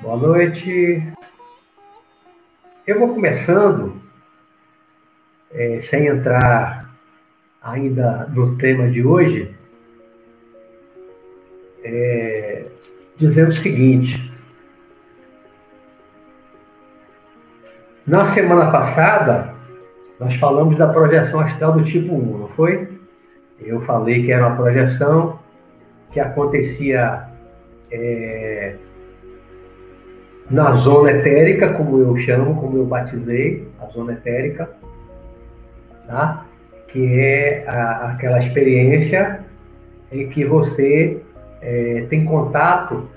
Boa noite. Eu vou começando, é, sem entrar ainda no tema de hoje, é, dizendo o seguinte. Na semana passada, nós falamos da projeção astral do tipo 1, não foi? Eu falei que era uma projeção que acontecia é, na zona etérica, como eu chamo, como eu batizei, a zona etérica, tá? que é a, aquela experiência em que você é, tem contato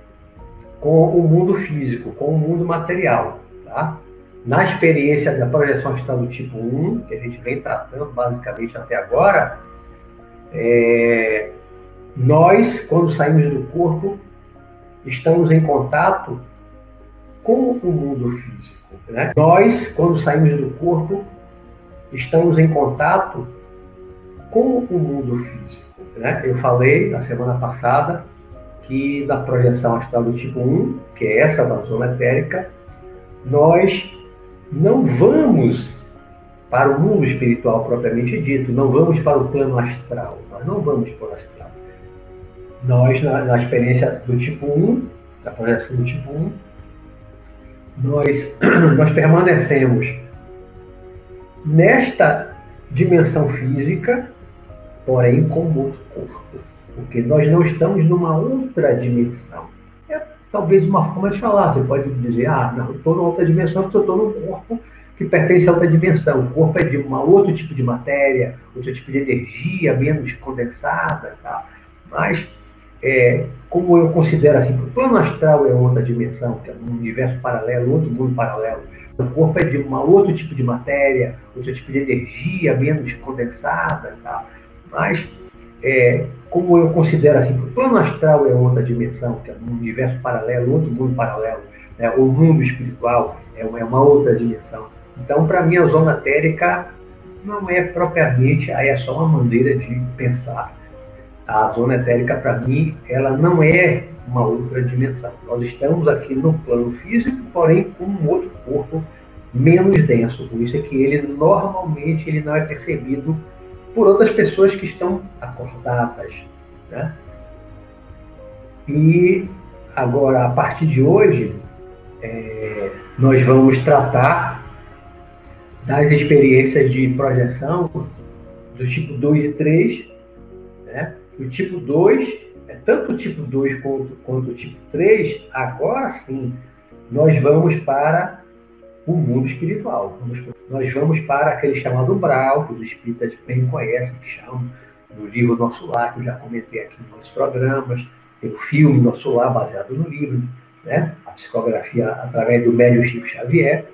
com o mundo físico, com o mundo material. Tá? Na experiência da projeção astral do tipo 1, que a gente vem tratando basicamente até agora, é, nós, quando saímos do corpo, estamos em contato com o mundo físico. Né? Nós, quando saímos do corpo, estamos em contato com o mundo físico. Né? Eu falei na semana passada que na projeção astral do tipo 1, que é essa da zona etérica, nós não vamos para o mundo espiritual propriamente dito, não vamos para o plano astral, nós não vamos para o astral. Nós, na, na experiência do tipo 1, da projeção do tipo 1, nós, nós permanecemos nesta dimensão física, porém com outro corpo. Porque nós não estamos numa outra dimensão. É talvez uma forma de falar. Você pode dizer, ah, não, estou numa outra dimensão porque eu estou num corpo que pertence a outra dimensão. O corpo é de um outro tipo de matéria, outro tipo de energia, menos condensada. Tá? Mas é, como eu considero assim, o plano astral é outra dimensão, que é um universo paralelo, outro mundo paralelo. O corpo é de um outro tipo de matéria, outro tipo de energia, menos condensada, tá? mas é, como eu considero assim, o plano astral é outra dimensão, que é um universo paralelo, outro mundo paralelo, né? o mundo espiritual é uma, é uma outra dimensão. Então, para mim, a zona térica não é propriamente, aí é só uma maneira de pensar a zona etérica, para mim, ela não é uma outra dimensão. Nós estamos aqui no plano físico, porém com um outro corpo menos denso. Por isso é que ele normalmente ele não é percebido por outras pessoas que estão acordadas. Né? E agora, a partir de hoje, é, nós vamos tratar das experiências de projeção do tipo 2 e 3, né? O tipo 2, é tanto o tipo 2 quanto, quanto o tipo 3, agora sim, nós vamos para o mundo espiritual. Vamos, nós vamos para aquele chamado umbral, que os espíritas bem conhecem, que chamam no livro Nosso Lar, que eu já comentei aqui nos programas, tem o filme Nosso Lar, baseado no livro, né? a psicografia através do médium Chico Xavier,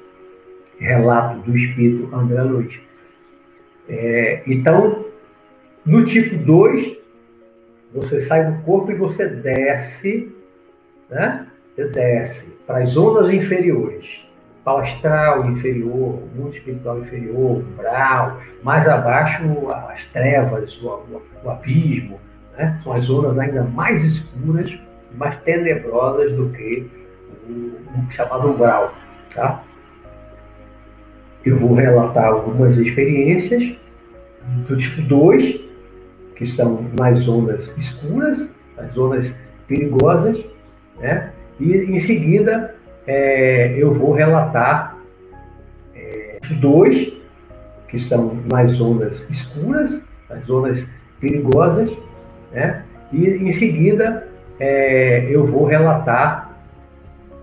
relato do espírito André Luiz. É, então, no tipo 2, você sai do corpo e você desce, né? Você desce para as zonas inferiores, astral inferior, mundo espiritual inferior, umbral, mais abaixo as trevas, o, o, o abismo, né? São as zonas ainda mais escuras, mais tenebrosas do que o, o chamado umbral, tá? Eu vou relatar algumas experiências do tipo 2, que são nas zonas escuras, nas zonas perigosas, né? E em seguida é, eu vou relatar é, dois que são nas zonas escuras, nas zonas perigosas, né? E em seguida é, eu vou relatar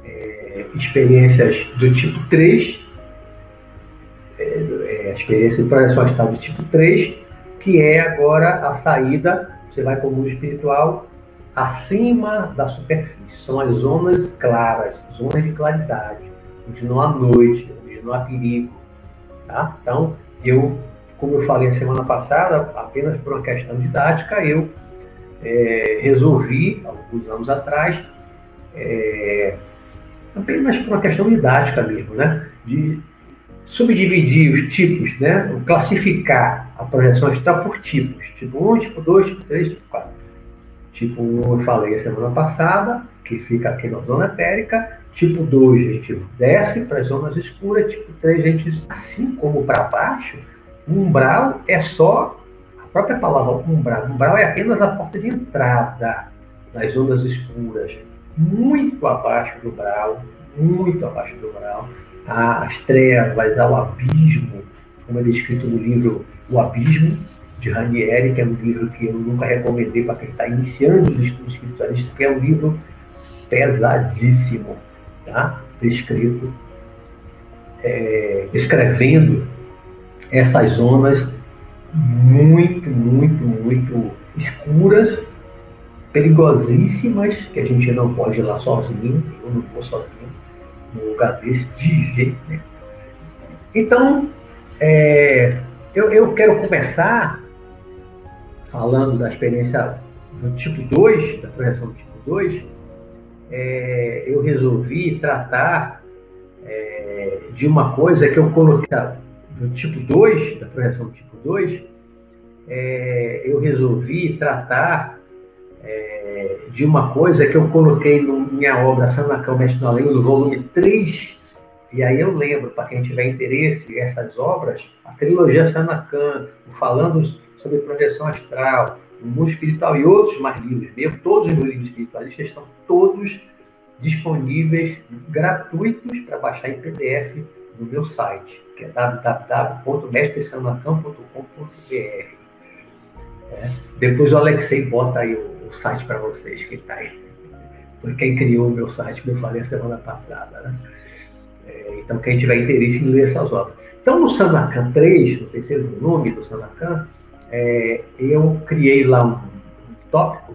é, experiências do tipo 3, é, é, experiência de projeção astral do tipo 3, que é agora a saída, você vai para o mundo espiritual, acima da superfície. São as zonas claras, zonas de claridade, onde não há noite, onde não há perigo. Tá? Então, eu, como eu falei a semana passada, apenas por uma questão didática, eu é, resolvi, alguns anos atrás, é, apenas por uma questão didática mesmo, né? De subdividir os tipos, né? classificar a projeção astral por tipos. Tipo 1, tipo 2, tipo 3, tipo 4. Tipo 1 eu falei a semana passada, que fica aqui na zona etérica. Tipo 2, a gente desce para as zonas escuras. Tipo 3, a gente, assim como para baixo, umbral é só a própria palavra umbral. Umbral é apenas a porta de entrada das zonas escuras. Muito abaixo do umbral, muito abaixo do umbral. As trevas, ao abismo, como é descrito no livro O Abismo, de Ranieri, que é um livro que eu nunca recomendei para quem está iniciando os estudos espiritualistas, porque é um livro pesadíssimo tá? descrito, é, escrevendo essas zonas muito, muito, muito escuras, perigosíssimas, que a gente não pode ir lá sozinho, eu não vou sozinho num lugar desse de jeito nenhum. Então, é, eu, eu quero começar falando da experiência do tipo 2, da projeção do tipo 2, é, eu resolvi tratar é, de uma coisa que eu coloquei do tipo 2, da projeção do tipo 2, é, eu resolvi tratar é, de uma coisa que eu coloquei na minha obra Sanacão Mestre no Além, no volume 3, e aí eu lembro, para quem tiver interesse, essas obras, a trilogia Sanacan, falando sobre projeção astral, o mundo espiritual e outros mais livros, mesmo todos os livros espiritualistas estão todos disponíveis gratuitos para baixar em PDF no meu site, que é www.mestresanacan.com.br. É. Depois o Alexei bota aí o, o site para vocês, que está aí. Foi quem criou o meu site, como eu falei a semana passada. Né? É, então, quem tiver interesse em ler essas obras. Então, no Sanacan 3, no terceiro volume do Sanacan, é, eu criei lá um, um, tópico,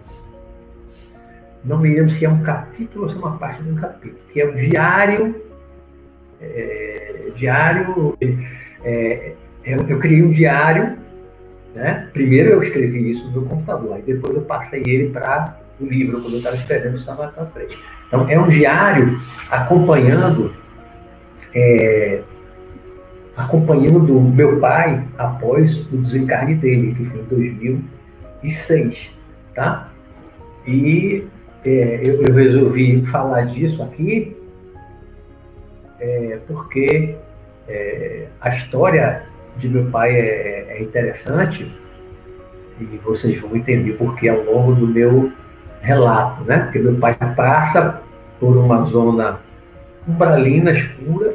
não me lembro se é um capítulo ou se é uma parte de um capítulo, que é o diário. É, diário. É, eu, eu, criei um diário, né? Primeiro eu escrevi isso no computador, aí depois eu passei ele para o livro, quando eu estava escrevendo o Samatã 3. Então, é um diário acompanhando é, acompanhando o meu pai após o desencarne dele, que foi em 2006, tá? E é, eu, eu, resolvi falar disso aqui é, porque é, a história de meu pai é, é interessante e vocês vão entender porque ao longo do meu relato, né? Porque meu pai passa por uma zona umbralina escura,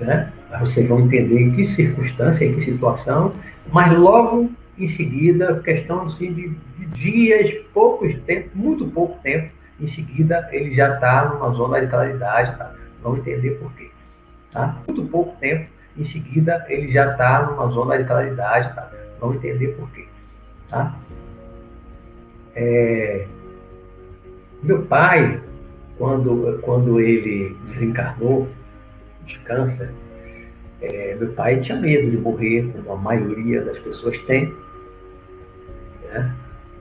né? Vocês vão entender em que circunstância, em que situação, mas logo em seguida, questão assim, de, de dias, poucos tempo, muito pouco tempo, em seguida ele já está numa zona de claridade, tá? Vamos entender por quê. Tá? Muito pouco tempo, em seguida ele já está numa zona de claridade, tá? Vamos entender por quê. Tá? É... Meu pai, quando, quando ele desencarnou de câncer, é, meu pai tinha medo de morrer, como a maioria das pessoas tem. Né?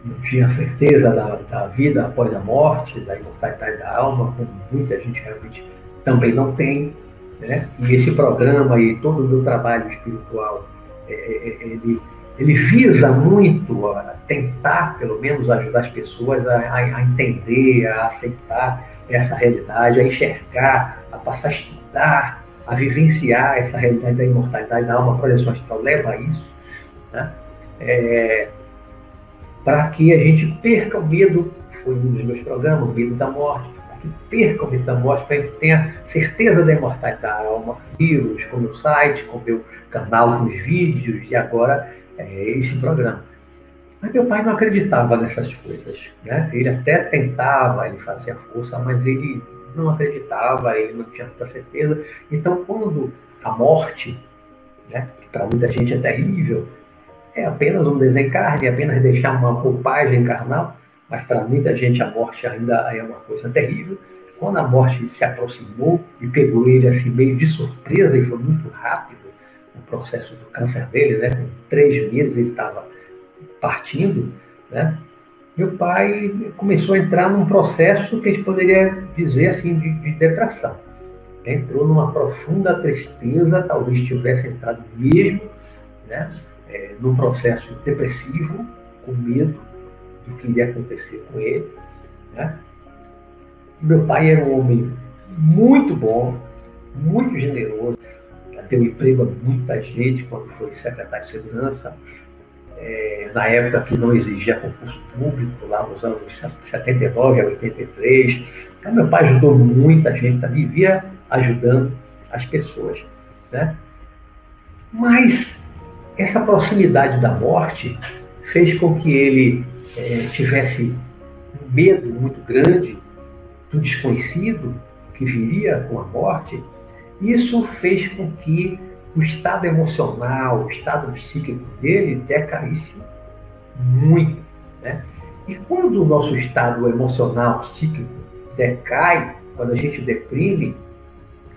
Não tinha certeza da, da, vida após a morte, da imortalidade da alma, como muita gente realmente também não tem. Né? E esse programa e todo o meu trabalho espiritual, é, é, é ele, ele visa muito a tentar, pelo menos, ajudar as pessoas a, a entender, a aceitar essa realidade, a enxergar, a passar a estudar, a vivenciar essa realidade da imortalidade da alma, a projeção astral leva a isso, né? é, para que a gente perca o medo, foi um dos meus programas, o medo da morte, para que perca o medo da morte, para que tenha certeza da imortalidade da alma, livros, com o meu site, com o meu canal, com os vídeos, e agora é, esse programa. Mas meu pai não acreditava nessas coisas. Né? Ele até tentava, ele fazia força, mas ele não acreditava, ele não tinha muita certeza. Então, quando a morte, né, que para muita gente é terrível, é apenas um desencarne, é apenas deixar uma roupagem carnal, mas para muita gente a morte ainda é uma coisa terrível. Quando a morte se aproximou e pegou ele assim meio de surpresa, e foi muito rápido o processo do câncer dele, né? Com três meses ele estava partindo, né? meu pai começou a entrar num processo que a gente poderia dizer assim de, de depressão. Entrou numa profunda tristeza, talvez tivesse entrado mesmo né, é, num processo depressivo, com medo do que iria acontecer com ele. Né? Meu pai era um homem muito bom, muito generoso, deu emprego a muita gente quando foi secretário de segurança, é, na época que não exigia concurso público, lá nos anos 79 a 83. Então, meu pai ajudou muita gente, tá, vivia ajudando as pessoas. Né? Mas essa proximidade da morte fez com que ele é, tivesse um medo muito grande do desconhecido que viria com a morte. Isso fez com que o estado emocional, o estado psíquico dele decaísse muito. Né? E quando o nosso estado emocional, psíquico decai, quando a gente deprime,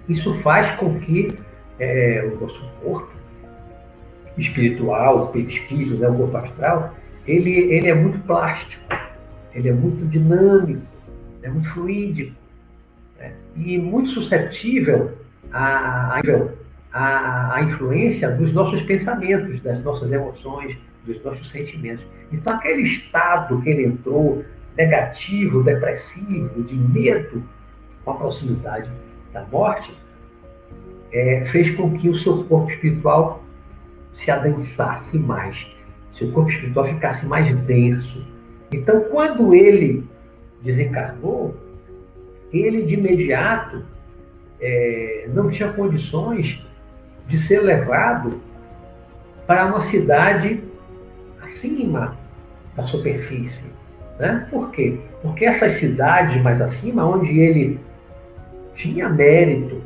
isso faz com que é, o nosso corpo espiritual, o perispírito, né, o corpo astral, ele, ele é muito plástico, ele é muito dinâmico, é muito fluídico né? e muito suscetível a, a, a, influência dos nossos pensamentos, das nossas emoções, dos nossos sentimentos. Então, aquele estado que ele entrou, negativo, depressivo, de medo com a proximidade da morte, é, fez com que o seu corpo espiritual se adensasse mais, seu corpo espiritual ficasse mais denso. Então, quando ele desencarnou, ele de imediato é, não tinha condições de ser levado para uma cidade acima da superfície. Né? Por quê? Porque essas cidades mais acima, onde ele tinha mérito,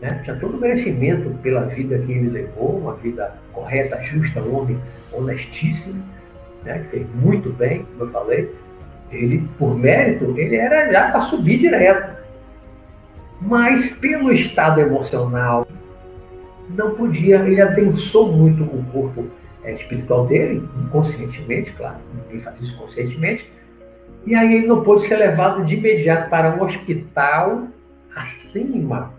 né? tinha todo o merecimento pela vida que ele levou, uma vida correta, justa, um homem honestíssimo, né? que fez muito bem, como eu falei, ele, por mérito, ele era já para subir direto. Mas pelo estado emocional, não podia, ele adensou muito o corpo é, espiritual dele, inconscientemente, claro, ninguém faz isso conscientemente, e aí ele não pôde ser levado de imediato para um hospital acima,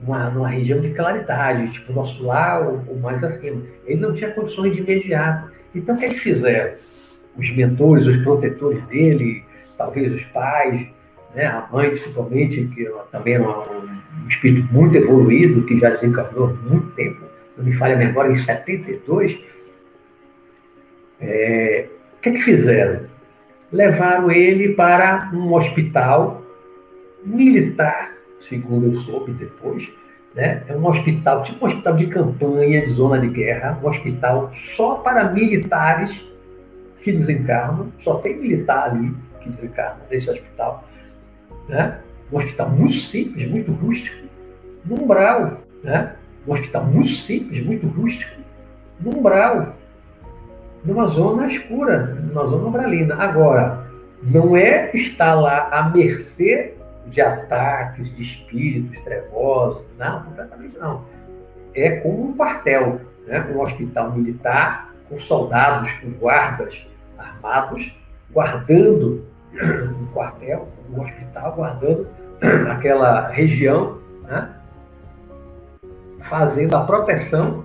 numa, numa região de claridade, tipo nosso lar ou, ou, mais acima. Ele não tinha condições de imediato. Então o que, é que fizeram? Os mentores, os protetores dele, talvez os pais, né, a mãe principalmente, que também era um, espírito muito evoluído, que já desencarnou há muito tempo, não me falha a memória, em 72, é, o que, é que fizeram? Levaram ele para um hospital militar, segundo eu soube depois, né? é um hospital, tipo um hospital de campanha, de zona de guerra, um hospital só para militares que desencarnam, só tem militar ali que desencarna nesse hospital né? um hospital muito simples, muito rústico, no umbral. Né? Um hospital muito simples, muito rústico, no umbral, numa zona escura, numa zona umbralina. Agora, não é estar lá à mercê de ataques de espíritos trevosos, não, completamente não. É como um quartel, né? um hospital militar com soldados, com guardas armados, guardando um quartel, um hospital, guardando aquela região, né? fazendo a proteção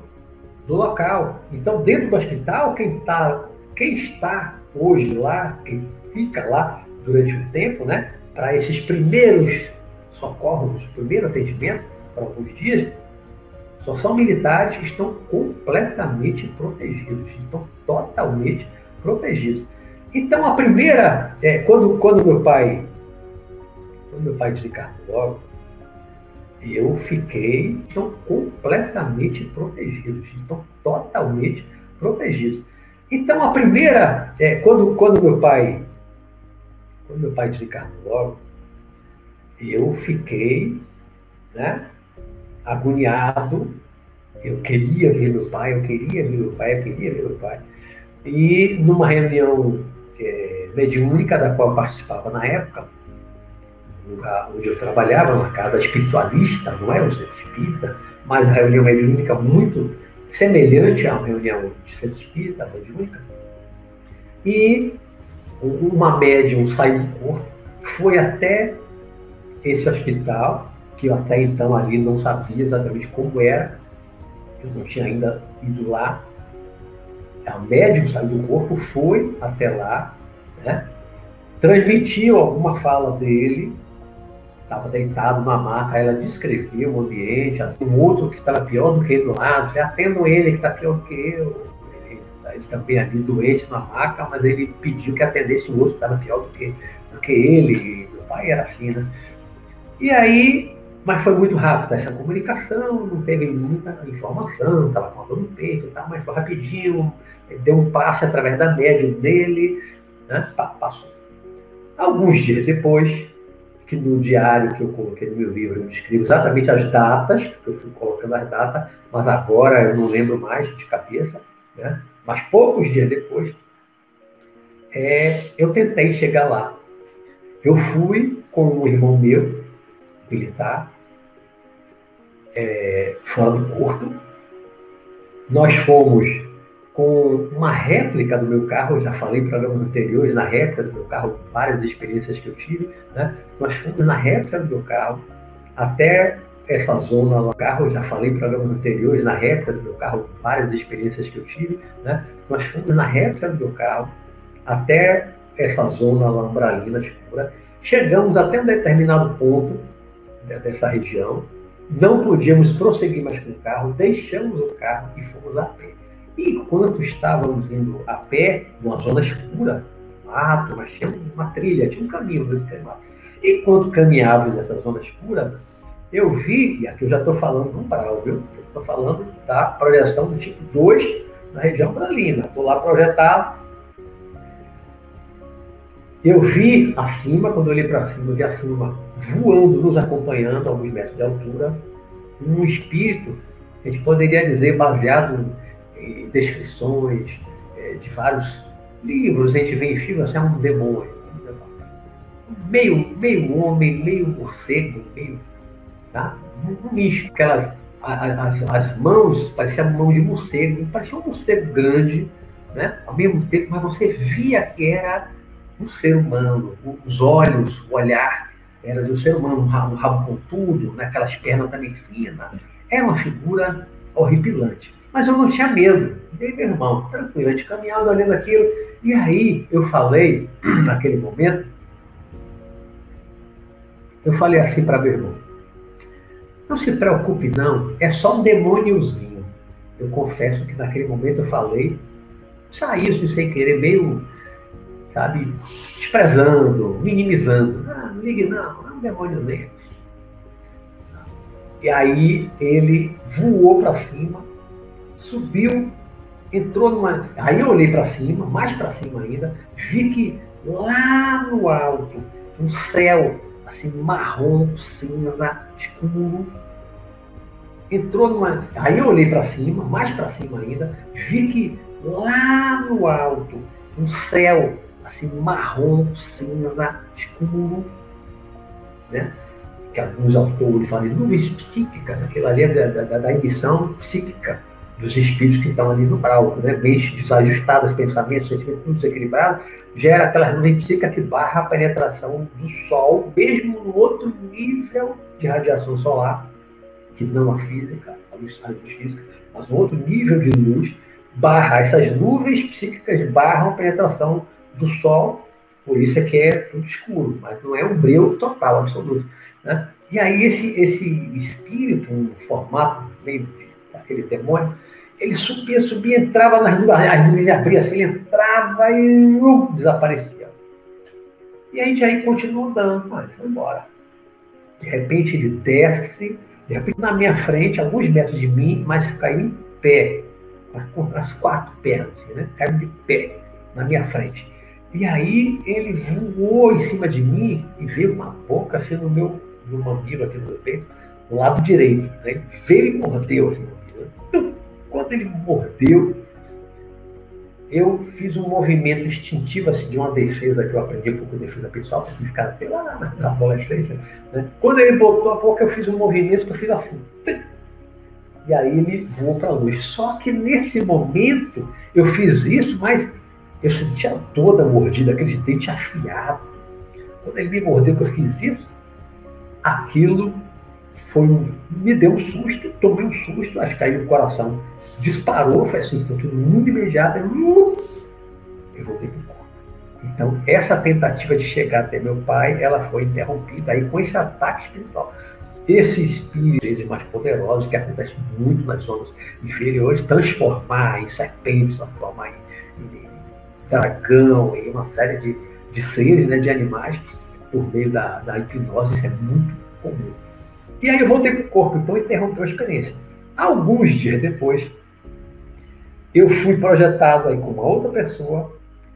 do local. Então, dentro do hospital, quem, tá, quem está hoje lá, quem fica lá durante um tempo, né, para esses primeiros socorros, primeiro atendimento, para alguns dias, só são militares que estão completamente protegidos, estão totalmente protegidos. Então, a primeira, é, quando, quando meu pai, quando meu pai desencarnou logo, eu fiquei então, completamente protegido, então, totalmente protegido. Então, a primeira, é, quando, quando meu pai, quando meu pai desencarnou logo, eu fiquei, né, agoniado. Eu queria ver meu pai, eu queria ver meu pai, eu queria ver meu pai. E numa reunião é, mediúnica da qual participava na época, lugar onde eu trabalhava, uma casa espiritualista, não era um centro espírita, mas a reunião mediúnica muito semelhante uma reunião de centro espírita, mediúnica. E uma médium saiu do corpo, foi até esse hospital, que eu até então ali não sabia exatamente como era, eu não tinha ainda ido lá, a médium saiu do corpo, foi até lá, né? transmitiu alguma fala dele, estava deitado numa maca, ela descrevia o ambiente, um outro que estava pior do que ele do lado, falei, atendo ele que está pior do que eu. Ele, ele também ali doente na maca, mas ele pediu que atendesse o outro que estava pior do que, do que ele. Meu pai era assim, né? E aí, mas foi muito rápido essa comunicação, não teve muita informação, estava dor no peito, tá, mas foi rapidinho, deu um passe através da médium dele, né? Passou. Alguns dias depois, que no diário que eu coloquei no meu livro, eu descrevo exatamente as datas, que eu fui colocando as datas, mas agora eu não lembro mais de cabeça, né? mas poucos dias depois, é, eu tentei chegar lá. Eu fui com um irmão meu, militar, é, fora do corpo. Nós fomos com uma réplica do meu carro, eu já falei em programas anteriores, na réplica do meu carro, várias experiências que eu tive, né? nós fomos na réplica do meu carro até essa zona lá, carro, eu já falei em programas anteriores, na réplica do meu carro, várias experiências que eu tive, né? nós fomos na réplica do meu carro até essa zona lambralina escura, chegamos até um determinado ponto dessa região, não podíamos prosseguir mais com o carro, deixamos o carro e fomos a pé. E enquanto estávamos indo a pé, numa zona escura, mato, mas tinha uma trilha, tinha um caminho no meio mato. Enquanto caminhávamos nessa zona escura, eu vi, e aqui eu já estou falando do umbral, viu? Estou falando da projeção do tipo 2 na região bralina. Estou lá projetado. Eu vi acima, quando eu olhei para cima, eu vi acima, voando, nos acompanhando a alguns metros de altura, um espírito, a gente poderia dizer, baseado descrições é, de vários livros, a gente vê em filmes, assim, é um demônio. Meio, meio homem, meio morcego, meio. Tá? Um misto. Aquelas, as, as mãos pareciam mão de morcego, parecia um morcego grande, né? ao mesmo tempo, mas você via que era um ser humano, os olhos, o olhar era de um ser humano, um rabo, um rabo pontudo, naquelas pernas também finas. Era uma figura horripilante. Mas eu não tinha medo. Aí, meu irmão, tranquilo, a gente caminhando, olhando aquilo. E aí eu falei, naquele momento, eu falei assim para meu irmão: não se preocupe, não, é só um demôniozinho. Eu confesso que naquele momento eu falei, saiu -se sem querer, meio, sabe, desprezando, minimizando. Ah, não ligue, não, é um demônio mesmo. E aí ele voou para cima, subiu, entrou numa. Aí eu olhei para cima, mais para cima ainda, vi que lá no alto, um céu assim marrom, cinza, escuro. Entrou numa. Aí eu olhei para cima, mais para cima ainda, vi que lá no alto, um céu assim marrom, cinza, escuro, né? que alguns autores falam de nuvens psíquicas, aquilo ali é da, da, da emissão psíquica dos espíritos que estão ali no brau, né? bem desajustados, pensamentos, sentimentos, tudo desequilibrado, gera aquela nuvem psíquica que barra a penetração do Sol, mesmo no outro nível de radiação solar, que não a física, a luz, a luz física, mas um outro nível de luz, barra, essas nuvens psíquicas barram a penetração do Sol, por isso é que é tudo escuro, mas não é um breu total, absoluto. Né? E aí esse, esse espírito, um formato meio daquele demônio, ele subia, subia, entrava nas nuvens, as nuvens abriam assim, ele entrava e uh, desaparecia. E a gente aí continua andando, mas foi embora. De repente ele desce, de repente na minha frente, alguns metros de mim, mas caiu em pé, com as quatro pernas, assim, né? caiu de pé na minha frente. E aí ele voou em cima de mim e veio uma boca assim no meu no mamilo aqui no meu peito, no lado direito. Né? Veio e mordeu assim quando ele mordeu, eu fiz um movimento instintivo assim, de uma defesa que eu aprendi um pouco de defesa pessoal, que ficar até lá na adolescência. Né? Quando ele botou a boca, eu fiz um movimento que eu fiz assim. E aí ele voou para a luz. Só que nesse momento eu fiz isso, mas eu sentia toda a mordida, aquele dente afiado. Quando ele me mordeu que eu fiz isso, aquilo foi um, me deu um susto, tomei um susto, acho que caiu o coração, disparou, foi assim, foi tudo muito imediato, eu, eu voltei para o corpo. Então, essa tentativa de chegar até meu pai, ela foi interrompida aí com esse ataque espiritual. Esse espírito mais poderoso, que acontece muito nas zonas inferiores, transformar em serpentes, transformar em, em dragão, em uma série de, de seres, né, de animais, por meio da, da hipnose, isso é muito comum. E aí eu voltei para o corpo, então interrompeu a experiência. Alguns dias depois, eu fui projetado aí com uma outra pessoa,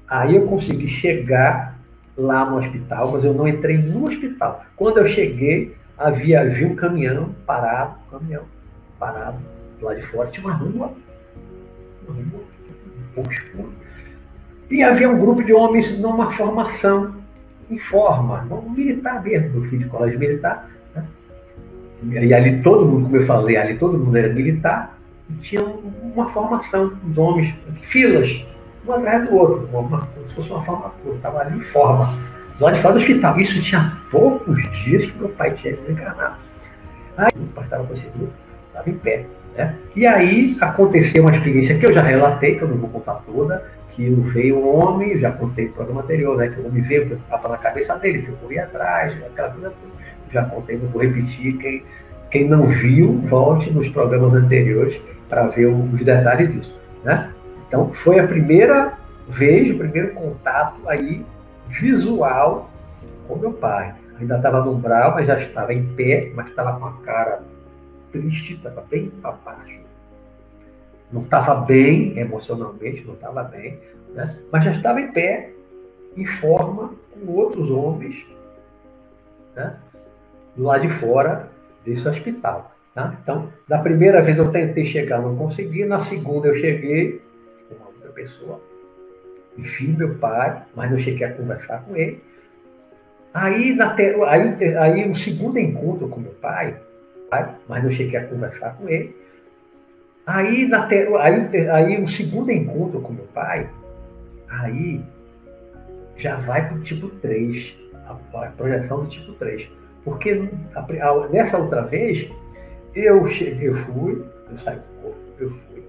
aí eu consegui chegar lá no hospital, mas eu não entrei no hospital. Quando eu cheguei, havia, havia um caminhão parado, um caminhão parado lá de fora, tinha uma rua, uma rua um pouco escura. E havia um grupo de homens numa formação em forma, não militar mesmo, eu fui de colégio militar, né? e ali todo mundo, como eu falei, ali todo mundo era militar, e tinha uma formação, os homens, filas, um atrás do outro, uma, como se fosse uma formatura, estava ali em forma lá de fora do hospital. Isso tinha poucos dias que meu pai tinha desencarnado. Aí meu pai estava com esse grupo, estava em pé. Né? E aí aconteceu uma experiência que eu já relatei, que eu não vou contar toda, que veio um homem, já contei no programa anterior, né? Que o homem veio, que eu estava na cabeça dele, que eu corri atrás, aquela coisa. Já contei, não vou repetir. Quem, quem não viu, volte nos programas anteriores para ver os detalhes disso. Né? Então, foi a primeira vez, o primeiro contato aí visual com meu pai. Ainda estava no umbral, mas já estava em pé, mas estava com a cara triste, estava bem para baixo. Não estava bem emocionalmente, não estava bem, né? mas já estava em pé, em forma, com outros homens, né? lado de fora desse hospital. Tá? Então, da primeira vez eu tentei chegar, não consegui, na segunda eu cheguei com uma outra pessoa, enfim, meu pai, mas não cheguei a conversar com ele. Aí, na aí, aí um segundo encontro com meu pai, pai, mas não cheguei a conversar com ele. Aí, na te... aí, aí um segundo encontro com meu pai, aí já vai para o tipo 3, a, a, projeção do tipo 3. Porque a, a, nessa outra vez, eu, cheguei, eu fui, eu saí do corpo, eu fui.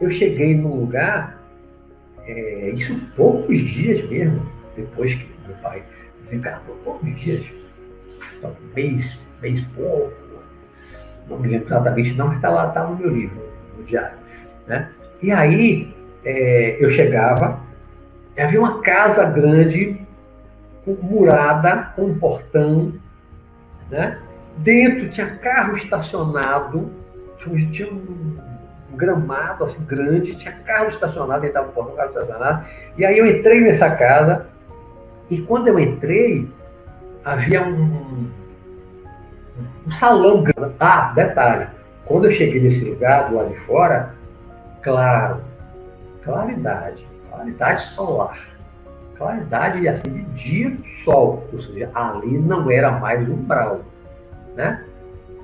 Eu cheguei num lugar é, isso poucos dias mesmo, depois que meu pai desencarnou, poucos dias, então, mês, mês pouco, não me lembro exatamente não, mas está lá, está no meu livro, no diário. Né? E aí é, eu chegava, havia uma casa grande, murada, com um portão, né? dentro tinha carro estacionado, tinha, tinha um gramado assim grande, tinha carro estacionado, estava no portão, carro estacionado. E aí eu entrei nessa casa, e quando eu entrei, havia um, um salão grande. Ah, detalhe, quando eu cheguei nesse lugar, do lado de fora, claro, claridade, claridade solar, claridade assim, de dia do sol, ou seja, ali não era mais umbral, né?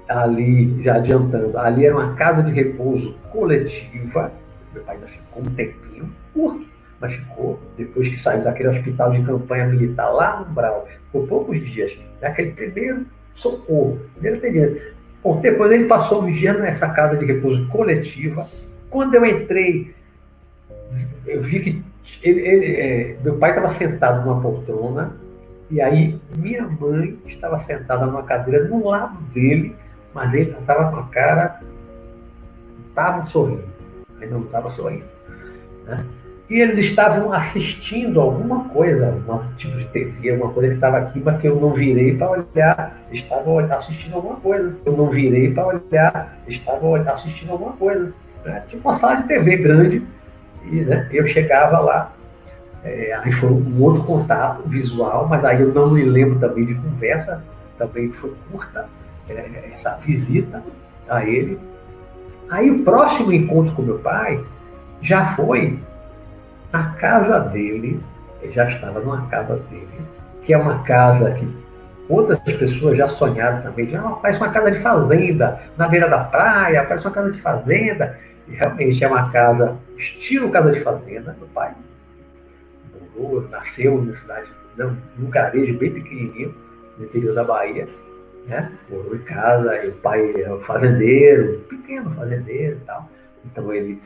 ali, já adiantando, ali era uma casa de repouso coletiva. Meu pai ainda ficou um tempinho curto, mas ficou, depois que saiu daquele hospital de campanha militar lá no Brau, ficou poucos dias, naquele primeiro socorro, primeiro atendimento. Bom, depois ele passou dia nessa casa de repouso coletiva. Quando eu entrei, eu vi que ele, ele, é, meu pai estava sentado numa poltrona, e aí minha mãe estava sentada numa cadeira no lado dele, mas ele estava com a cara, estava sorrindo, ainda não estava sorrindo. Né? E eles estavam assistindo alguma coisa, um tipo de TV, alguma coisa que estava aqui, mas que eu não virei para olhar, estavam assistindo alguma coisa. Eu não virei para olhar, estavam assistindo alguma coisa. Né? Tipo uma sala de TV grande, e né, eu chegava lá, é, aí foi um outro contato visual, mas aí eu não me lembro também de conversa, também foi curta, é, essa visita a ele. Aí o próximo encontro com meu pai já foi na casa dele, ele já estava numa casa dele, que é uma casa que outras pessoas já sonharam também, já ah, parece uma casa de fazenda, na beira da praia, parece uma casa de fazenda. E realmente é uma casa, estilo casa de fazenda. Meu pai morou, nasceu na cidade, num garejo bem pequenininho, no interior da Bahia né? Morou em casa, e o pai é um fazendeiro, pequeno fazendeiro e tal. Então ele,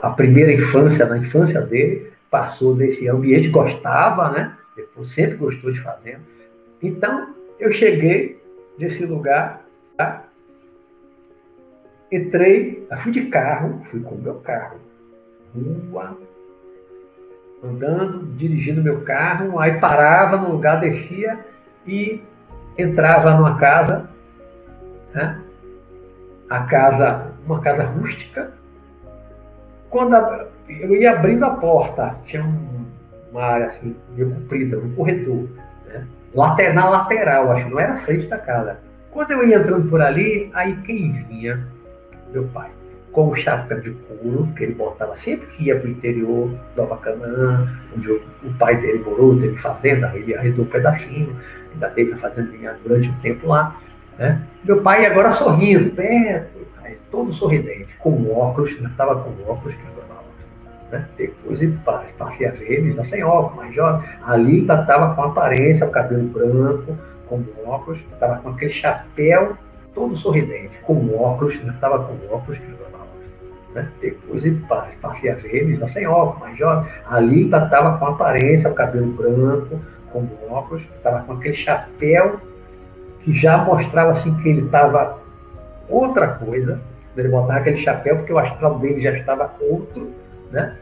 a primeira infância, na infância dele, passou nesse ambiente, gostava, né? Depois sempre gostou de fazenda. Então, eu cheguei nesse lugar, tá? entrei, fui de carro, fui com o meu carro, rua, andando, dirigindo meu carro, aí parava no lugar, descia e entrava numa casa, né? a casa, uma casa rústica. Quando a, eu ia abrindo a porta, tinha um, uma área assim, meio comprida, um corredor, né? Later, na lateral, acho não era frente da casa. Quando eu ia entrando por ali, aí quem vinha? Meu pai com o chapéu de couro que ele botava sempre que ia para o interior do Abacanã, onde o, o, pai dele morou, teve fazenda, ele arredou um pedacinho, ainda teve a fazendinha durante um tempo lá. Né? Meu pai agora sorrindo, perto, todo sorridente, com óculos, estava com óculos, que né? Depois ele passei a ver ele já sem óculos, mais jovem. Ali estava com aparência, o cabelo branco, com óculos, estava com aquele chapéu todo sorridente, com óculos, estava com óculos, que né? Depois ele passei a ver ele já sem óculos, mais jovem. Ali estava com aparência, o cabelo branco, com óculos, estava com aquele chapéu que já mostrava assim que ele estava outra coisa. Ele botava aquele chapéu porque o astral dele já estava outro, né?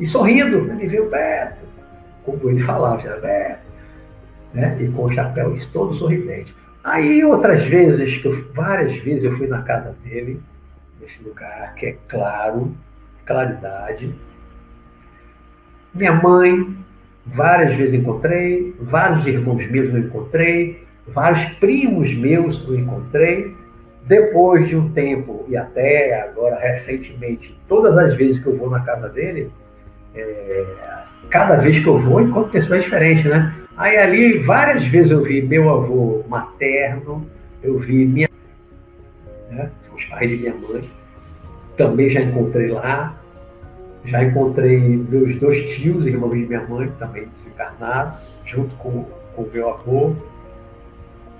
E sorrindo, ele veio perto, como ele falava, já Beto, né? E com o chapéu todo sorridente. Aí outras vezes, que eu, várias vezes eu fui na casa dele, nesse lugar que é claro, claridade. Minha mãe, várias vezes encontrei, vários irmãos meus eu encontrei, vários primos meus eu encontrei. Depois de um tempo, e até agora recentemente, todas as vezes que eu vou na casa dele, é, cada vez que eu vou, encontro pessoas diferentes, né? Aí ali, várias vezes eu vi meu avô materno, eu vi minha né? Os pais de minha mãe. Também já encontrei lá. Já encontrei meus dois tios, irmãos de minha mãe, também desencarnaram, junto com o meu avô.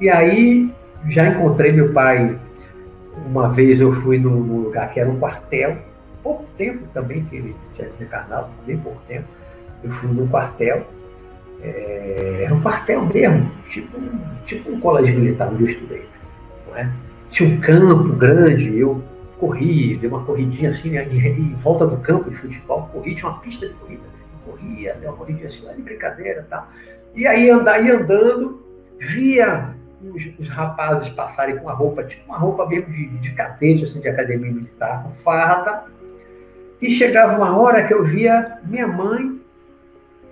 E aí já encontrei meu pai. Uma vez eu fui num, lugar que era um quartel, pouco tempo também que ele tinha desencarnado, bem pouco tempo. Eu fui num quartel, é, era um quartel mesmo, tipo, tipo um colégio militar onde eu estudei. Não é? tinha um campo grande, eu corri, dei uma corridinha assim, né, em volta do campo de futebol, corri, tinha uma pista de corrida, corria, dei uma corridinha assim, de brincadeira e tal. E aí andar andando, via os, os, rapazes passarem com uma roupa, tipo uma roupa mesmo de, de cadete, assim, de academia militar, com farda, e chegava uma hora que eu via minha mãe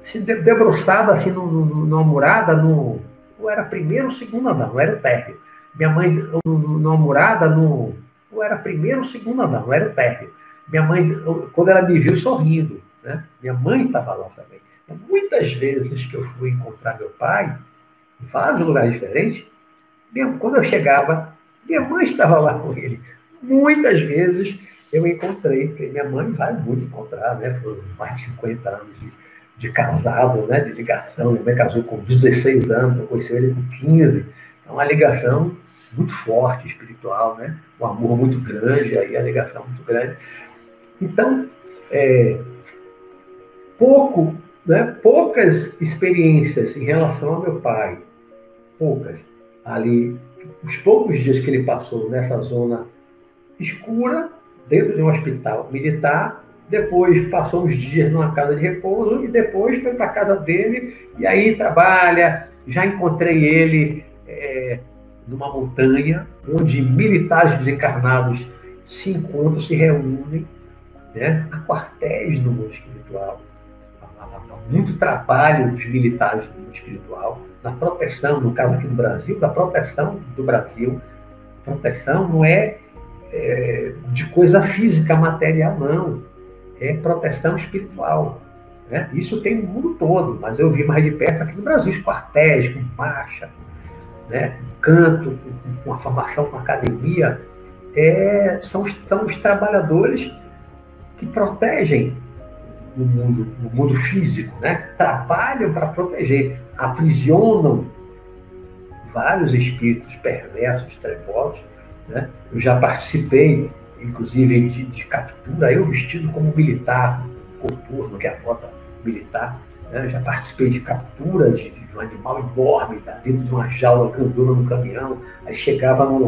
se debruçada assim no, no, numa murada, no, ou era primeiro ou segundo andar, não era o térreo minha mãe, numa morada, no, ou era primeiro ou segundo andar, não era o térreo. Minha mãe, quando ela me viu sorrindo, né? minha mãe estava lá também. Muitas vezes que eu fui encontrar meu pai, em vários lugares diferentes, mesmo quando eu chegava, minha mãe estava lá com ele. Muitas vezes eu encontrei, porque minha mãe vai muito encontrar, né? Foram mais de 50 anos de, de casado, né? de ligação. Minha mãe casou com 16 anos, eu conheci ele com 15. Então, uma ligação muito forte, espiritual, né? Um amor muito grande, aí a ligação muito grande. Então, é, pouco, né? poucas experiências em relação ao meu pai, poucas. Ali, os poucos dias que ele passou nessa zona escura, dentro de um hospital militar, depois passou uns dias numa casa de repouso e depois foi para a casa dele e aí trabalha. Já encontrei ele é, numa montanha onde militares desencarnados se encontram, se reúnem. Né? Há quartéis no mundo espiritual. Muito trabalho dos militares no mundo espiritual, na proteção, no caso aqui no Brasil, da proteção do Brasil. Proteção não é, é de coisa física, material, não. É proteção espiritual. Né? Isso tem no mundo todo, mas eu vi mais de perto aqui no Brasil, os quartéis, com marcha, né, canto, com a formação com academia, é, são, são os trabalhadores que protegem o mundo, o mundo físico, né? trabalham para proteger, aprisionam vários espíritos perversos, trevosos. Né? Eu já participei, inclusive, de, de captura, eu vestido como militar, coturno, que é a bota militar, né? já participei de captura de, de, um animal enorme, tá dentro de uma jaula grandona no caminhão, aí chegava no.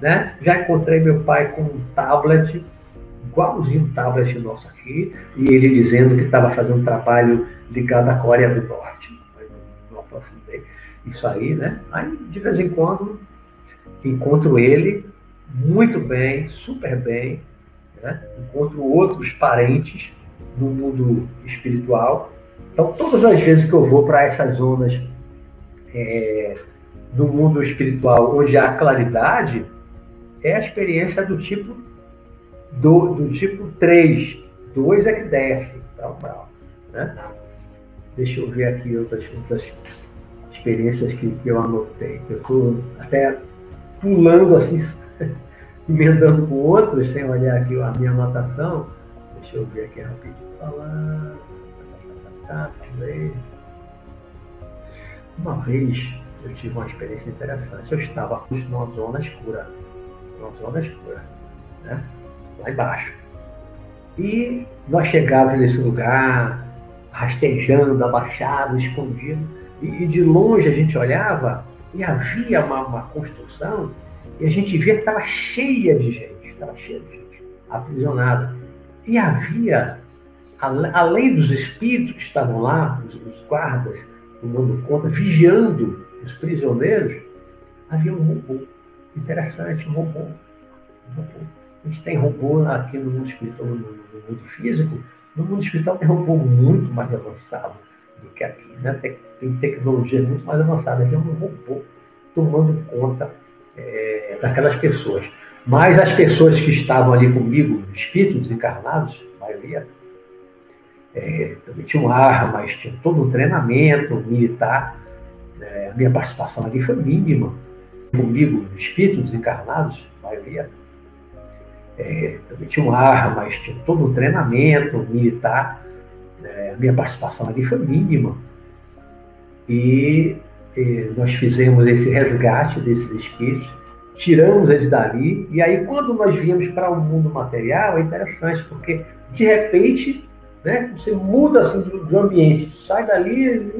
Né? Já encontrei meu pai com um tablet, igualzinho um tablet nosso aqui, e ele dizendo que estava fazendo trabalho ligado à Coreia do Norte. Não aprofundei isso aí, né? Aí, de vez em quando, encontro ele muito bem, super bem, né? encontro outros parentes no mundo espiritual. Então, todas as vezes que eu vou para essas zonas é, do mundo espiritual onde há claridade, é a experiência do tipo do, do tipo 3. 2 é que desce. Tal, tal, né? Deixa eu ver aqui outras, outras experiências que, que eu anotei. Eu estou até pulando assim, emendando com outros, sem olhar aqui a minha anotação. Deixa eu ver aqui rapidinho. Falar. falei. Uma vez eu tive uma experiência interessante. Eu estava numa zona escura. Numa zona escura. Né? Lá embaixo. E nós chegávamos nesse lugar, rastejando, abaixado, escondido. E, e de longe a gente olhava e havia uma, uma construção e a gente via que estava cheia de gente, estava cheia de gente aprisionada. E havia, além dos espíritos que estavam lá, os, os guardas tomando conta, vigiando os prisioneiros, havia um robô. Interessante, um robô. Um robô. A gente tem robô aqui no mundo espiritual, no, mundo físico. No mundo espiritual tem robô muito mais avançado do que aqui. Né? Tem, tem tecnologias muito mais avançadas. É um robô tomando conta é, daquelas pessoas. Mas as pessoas que estavam ali comigo, espíritos encarnados, a maioria, é, também tinham armas, tinham todo um treinamento militar. É, a minha participação ali foi mínima. Comigo, espíritos encarnados, a maioria, é, também tinham armas, tinham todo um treinamento militar. É, a minha participação ali foi mínima. E nós fizemos esse resgate desses espíritos, tiramos eles dali, e aí quando nós viemos para o mundo material, é interessante, porque de repente né, você muda assim do, do ambiente, sai dali,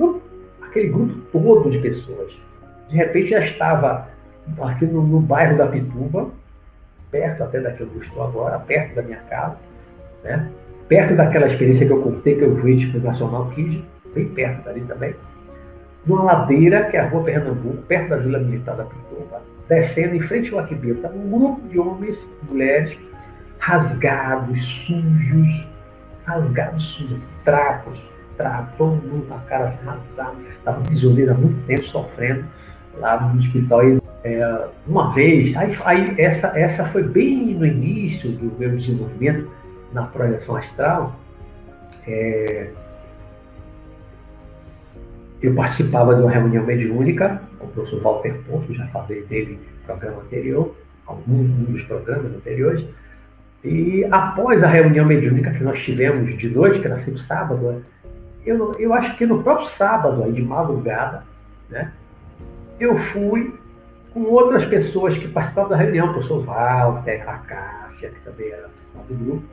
aquele grupo todo de pessoas. De repente já estava aqui no, no bairro da Pituba, perto até daqui onde eu estou agora, perto da minha casa, né? perto daquela experiência que eu contei que eu vi tipo, Nacional Kid, bem perto dali também numa ladeira, que é a Rua Pernambuco, perto da Vila Militar da Pituba, descendo em frente ao Aquibeu. Estava um grupo de homens mulheres rasgados, sujos, rasgados, sujos, trapos, trapos, todo mundo com a cara assim, rasgada. Estava prisioneiro há muito tempo, sofrendo lá no hospital. E, é, uma vez, aí, aí, essa, essa foi bem no início do meu desenvolvimento na projeção astral. É, eu participava de uma reunião mediúnica com o professor Walter Porto, já falei dele no programa anterior, algum dos programas anteriores, e após a reunião mediúnica que nós tivemos de noite, que era sempre sábado, eu, eu acho que no próprio sábado, aí de madrugada, né, eu fui com outras pessoas que participavam da reunião, o professor Walter, a Cássia, que também era do grupo,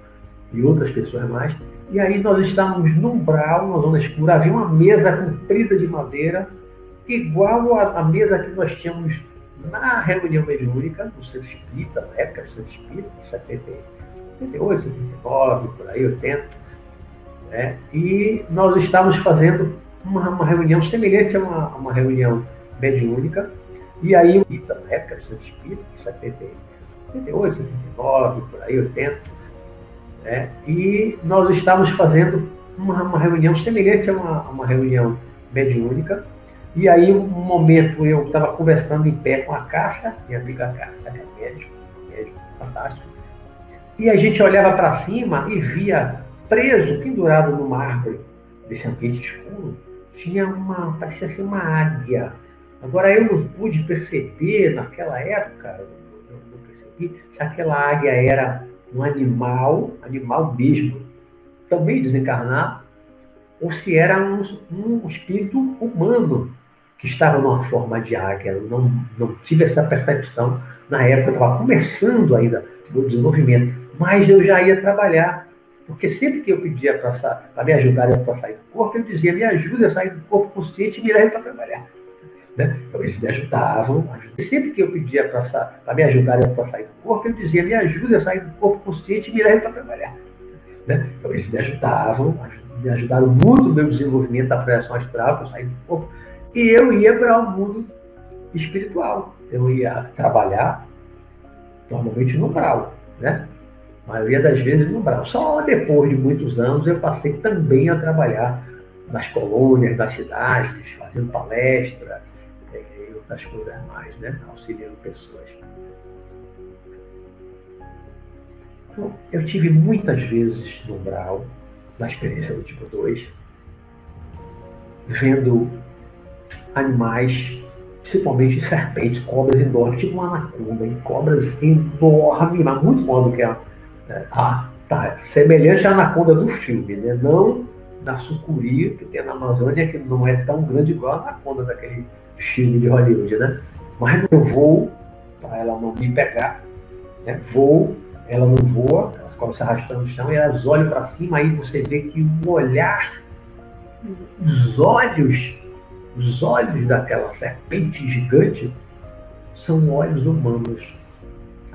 e outras pessoas mais, e aí nós estávamos num umbral, numa zona escura, havia uma mesa comprida de madeira, igual à, mesa que nós tínhamos na reunião mediúnica, no centro espírita, na época do centro espírita, 70, 78, 79, por aí, 80. Né? E nós estávamos fazendo uma, uma reunião semelhante a uma, uma reunião mediúnica, e aí, na época do centro espírita, 70, 78, 79, por aí, 80 né? E nós estávamos fazendo uma, uma reunião semelhante a uma, uma, reunião mediúnica. E aí, um momento, eu estava conversando em pé com a Caixa, minha amiga Caixa, que é médico, médico fantástico. E a gente olhava para cima e via preso, pendurado numa árvore desse ambiente escuro, tinha uma, parecia ser uma águia. Agora, eu não pude perceber naquela época, não, não percebi, se aquela águia era um animal, animal mesmo, também desencarnado, ou se era um, um espírito humano que estava numa forma de águia. Eu não, não tive essa percepção na época, eu estava começando ainda o desenvolvimento, mas eu já ia trabalhar Porque sempre que eu pedia para me ajudar a sair do corpo, ele dizia, me ajuda a sair do corpo consciente e me leve para trabalhar. Né? Então eles me ajudavam. Sempre que eu pedia para me ajudar a sair do corpo, ele dizia, me ajuda a sair do corpo consciente e me leve para trabalhar. Né? Então eles me ajudavam, me ajudaram muito no meu desenvolvimento da projeção astral, para sair do corpo, e eu ia para o mundo espiritual. Eu ia trabalhar, normalmente no grau, né? A maioria das vezes no Brau. Só depois de muitos anos eu passei também a trabalhar nas colônias, das cidades, fazendo palestra outras coisas mais, né? auxiliando pessoas. Então, eu tive muitas vezes no Brau, na experiência do tipo 2, vendo animais, principalmente serpentes, cobras enormes, tipo uma anaconda, cobras enormes, mas muito maior do que a é, ah, tá. Semelhante à anaconda do filme, né? Não na sucuri que tem na Amazônia, que não é tão grande igual a anaconda daquele filme de Hollywood, né? Mas eu vou, para ela não me pegar, né? vou, ela não voa, elas começam se arrastando no chão e elas olham para cima, aí você vê que o olhar, os olhos, os olhos daquela serpente gigante são olhos humanos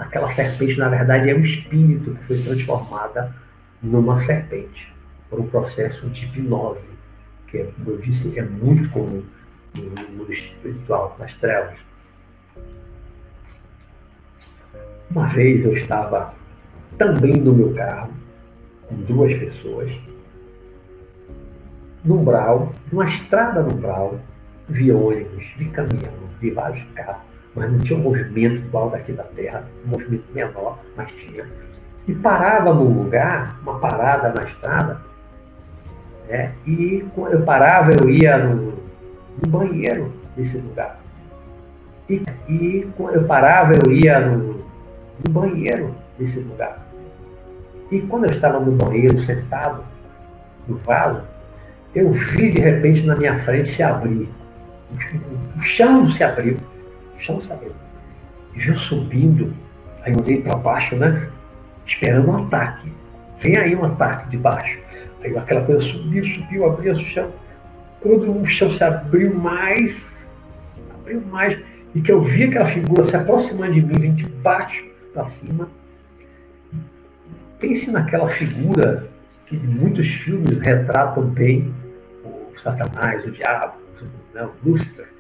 aquela serpente, na verdade, é um espírito que foi transformada numa serpente por um processo de hipnose, que, é, como eu disse, é muito comum no mundo espiritual, nas trevas. Uma vez eu estava também no meu carro, com duas pessoas, num brau, numa estrada no brau, vi ônibus, vi caminhão, vi vários carros mas não tinha um movimento igual daqui da Terra, um movimento menor, mas tinha. E parava num lugar, uma parada na estrada, né? e eu parava, eu ia no, no banheiro desse lugar. E, e eu parava, eu ia no, no banheiro desse lugar. E quando eu estava no banheiro, sentado, no vaso, eu vi de repente na minha frente se abrir. O chão se abriu chão, sabe? E eu subindo, aí eu olhei para baixo, né? Esperando um ataque. Vem aí um ataque de baixo. Aí aquela coisa subiu, subiu, abriu o chão. Quando o chão se abriu mais, abriu mais, e que eu vi aquela figura se aproximando de mim, vem de baixo para cima. Pense naquela figura que muitos filmes retratam bem o Satanás, o diabo, não, Lúcifer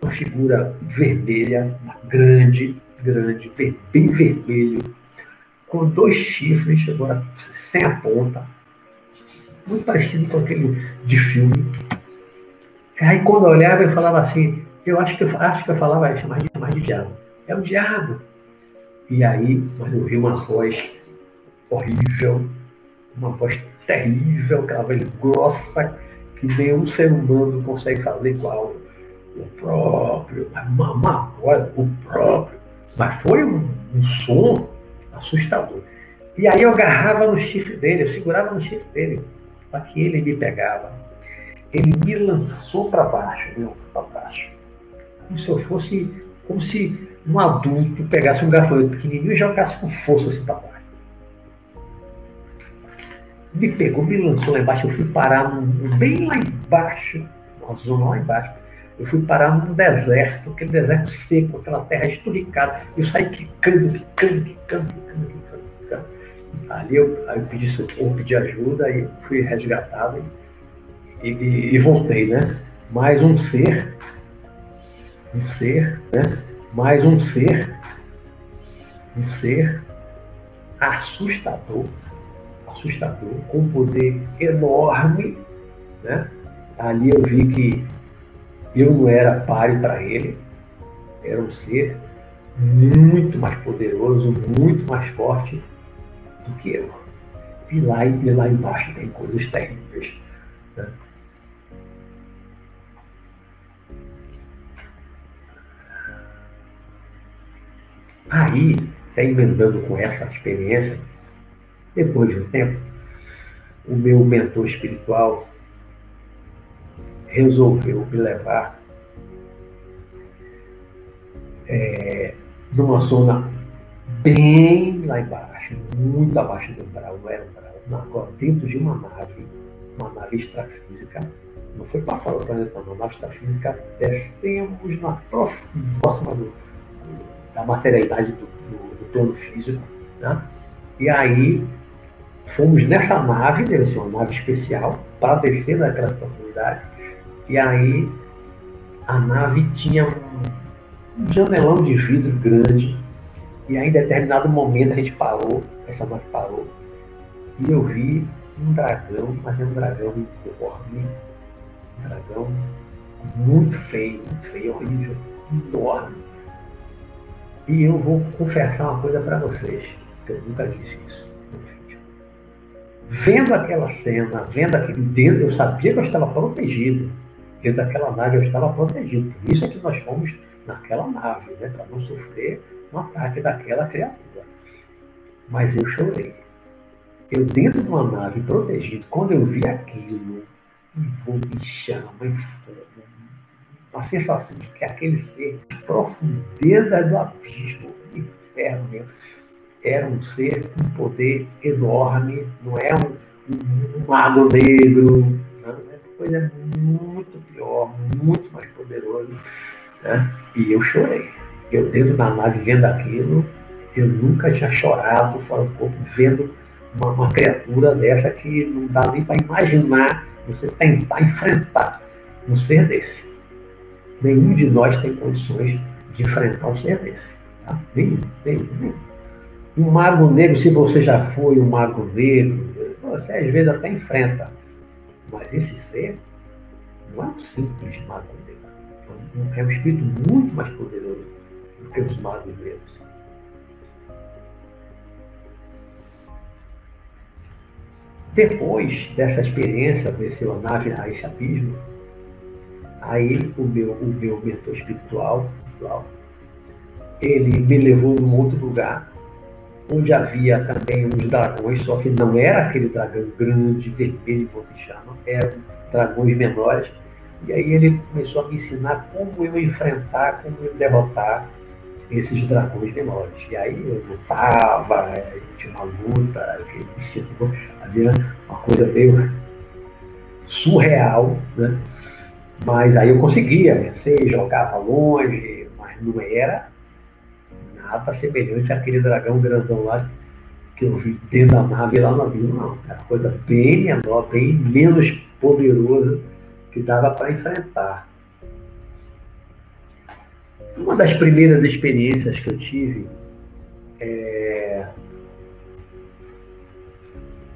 uma figura vermelha, uma grande, grande, bem vermelho, com dois chifres, agora sem a ponta, muito parecido com aquele de filme. Aí quando eu olhava, eu falava assim, eu acho que eu, acho que eu falava, é chamar de, de diabo. É o diabo. E aí, eu ouvi uma voz horrível, uma voz terrível, aquela voz grossa, que nenhum ser humano consegue fazer igual o próprio, uma, olha, o próprio. Mas foi um, um, som assustador. E aí eu agarrava no chifre dele, eu segurava no chifre dele, para que ele me pegava. Ele me lançou para baixo, meu, para baixo. Como se eu fosse, como se um adulto pegasse um gafanhoto pequenininho e jogasse com força assim para baixo. Me pegou, me lançou lá embaixo, eu fui parar bem lá embaixo, na zona lá embaixo eu fui parar num deserto, aquele deserto seco, aquela terra esturicada. Eu saí quicando, quicando, quicando. quicando. Ali eu, eu pedi socorro, pedi ajuda, aí fui resgatado e, e, e, voltei, né? Mais um ser, um ser, né? Mais um ser, um ser assustador, assustador, com poder enorme, né? Ali eu vi que eu não era páreo para ele, era um ser muito mais poderoso, muito mais forte do que eu. E lá, e lá embaixo tem coisas terríveis. Né? Aí, até emendando com essa experiência, depois de um tempo, o meu mentor espiritual resolveu me levar é, numa zona bem lá embaixo, muito abaixo do umbral, não era umbral, agora dentro de uma nave, uma nave extrafísica, não foi para fora do planeta, uma nave extrafísica, descemos na próxima do, da materialidade do, do, do plano físico, né? e aí fomos nessa nave, deve ser uma nave especial, para descer naquela profundidade, e aí a nave tinha um janelão de vidro grande, e aí em determinado momento a gente parou, essa nave parou, e eu vi um dragão, mas é um dragão enorme, um dragão muito feio, muito feio, horrível, enorme. E eu vou confessar uma coisa para vocês, que eu nunca disse isso no vídeo. Vendo aquela cena, vendo aquele dedo, eu sabia que eu estava protegido. Dentro daquela nave eu estava protegido. Por isso é que nós fomos naquela nave, né, para não sofrer um ataque daquela criatura. Mas eu chorei. Eu dentro de uma nave protegido, quando eu vi aquilo, envolto em chama, em fogo, a sensação de que aquele ser de profundeza do abismo, inferno era um ser com um poder enorme, não é um, um, um mago negro, é coisa muito pior, muito mais poderoso. Né? E eu chorei. Eu dentro da nave vendo aquilo, eu nunca tinha chorado fora do corpo, vendo uma, uma criatura dessa que não dá nem para imaginar você tentar enfrentar um ser desse. Nenhum de nós tem condições de enfrentar um ser desse. Tá? Nenhum, nenhum, nenhum. Um mago negro, se você já foi um mago negro, você às vezes até enfrenta. Mas esse ser não é um simples mago negro. É um, é um espírito muito mais poderoso do que os magos negros. Depois dessa experiência, desse nave a esse abismo, aí o meu, o meu mentor espiritual, ele me levou num outro lugar, onde havia também uns dragões, só que não era aquele dragão grande, vermelho, e chama, eram dragões menores. E aí ele começou a me ensinar como eu enfrentar, como eu derrotar esses dragões menores. E aí eu lutava, tinha uma luta, havia uma coisa meio surreal, né? Mas aí eu conseguia vencer, jogava longe, mas não era nada semelhante àquele dragão grandão lá que eu vi dentro da nave lá no abismo, não. Era coisa bem menor, bem menos poderosa que dava para enfrentar. Uma das primeiras experiências que eu tive é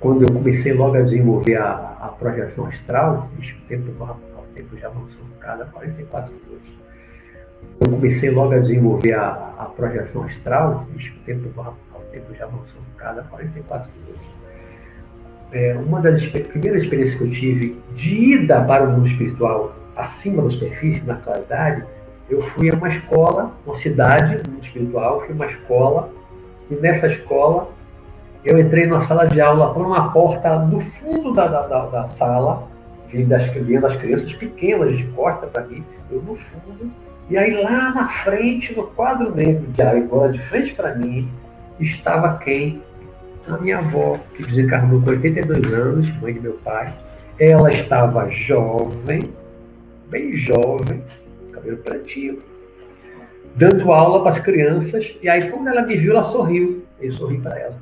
quando eu comecei logo a desenvolver a, a projeção astral, o tempo, o tempo já avançou cada 44 minutos. Eu comecei logo a desenvolver a, a projeção astral, o tempo, o tempo já avançou cada 44 minutos. É, uma das primeiras experiências que eu tive de ida para o mundo espiritual acima da superfície, na claridade, eu fui a uma escola, uma cidade muito espiritual, fui a uma escola, e nessa escola eu entrei numa sala de aula por uma porta no fundo da, da, da, da sala, as, vendo as crianças pequenas de costa para mim, eu no fundo, e aí lá na frente, no quadro negro de agora de frente para mim, estava quem? A minha avó, que desencarnou com 82 anos, mãe de meu pai. Ela estava jovem, bem jovem, cabelo pretinho, dando aula para as crianças. E aí, quando ela me viu, ela sorriu. Eu sorri para ela.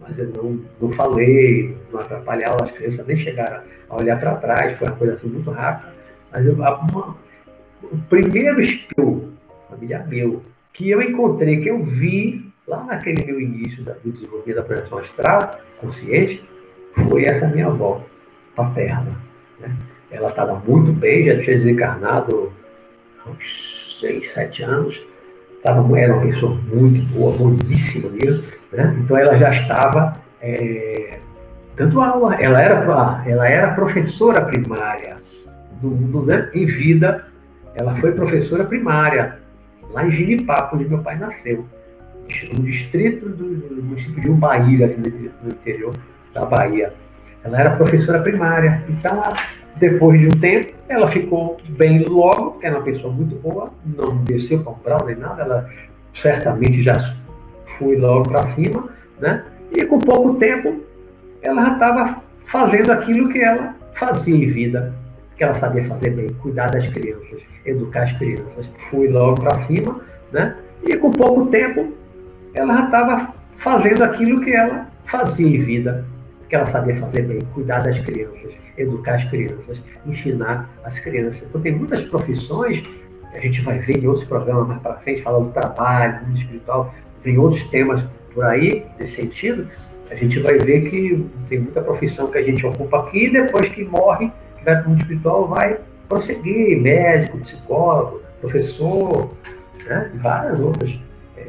Mas eu não, não falei, não atrapalhava as crianças, nem chegaram a olhar para trás. Foi uma coisa assim muito rápida. Mas eu, uma, o primeiro espelho, família meu, que eu encontrei, que eu vi lá naquele meu início do desenvolvimento da projeção astral, consciente, foi essa minha avó paterna. Né? Ela estava muito bem, já tinha desencarnado uns seis, sete anos. Tava, era uma pessoa muito boa, boníssima mesmo. Né? Então ela já estava é, dando aula. Ela era, ela era professora primária do mundo, né? em vida. Ela foi professora primária lá em Ginipapo, onde meu pai nasceu. No distrito do, do município de Umbaíra, aqui no, no interior da Bahia. Ela era professora primária. Então, depois de um tempo, ela ficou bem logo, era uma pessoa muito boa, não desceu para um brau nem nada, ela certamente já foi logo para cima, né? E com pouco tempo, ela já estava fazendo aquilo que ela fazia em vida, que ela sabia fazer bem, cuidar das crianças, educar as crianças. Fui logo para cima, né? E com pouco tempo, ela já estava fazendo aquilo que ela fazia em vida, que ela sabia fazer bem, cuidar das crianças, educar as crianças, ensinar as crianças. Então tem muitas profissões, a gente vai ver em outros programas mais para frente, falar do trabalho, mundo espiritual, tem outros temas por aí, nesse sentido, a gente vai ver que tem muita profissão que a gente ocupa aqui e depois que morre, que vai para o mundo espiritual, vai prosseguir, médico, psicólogo, professor, né? várias outras é,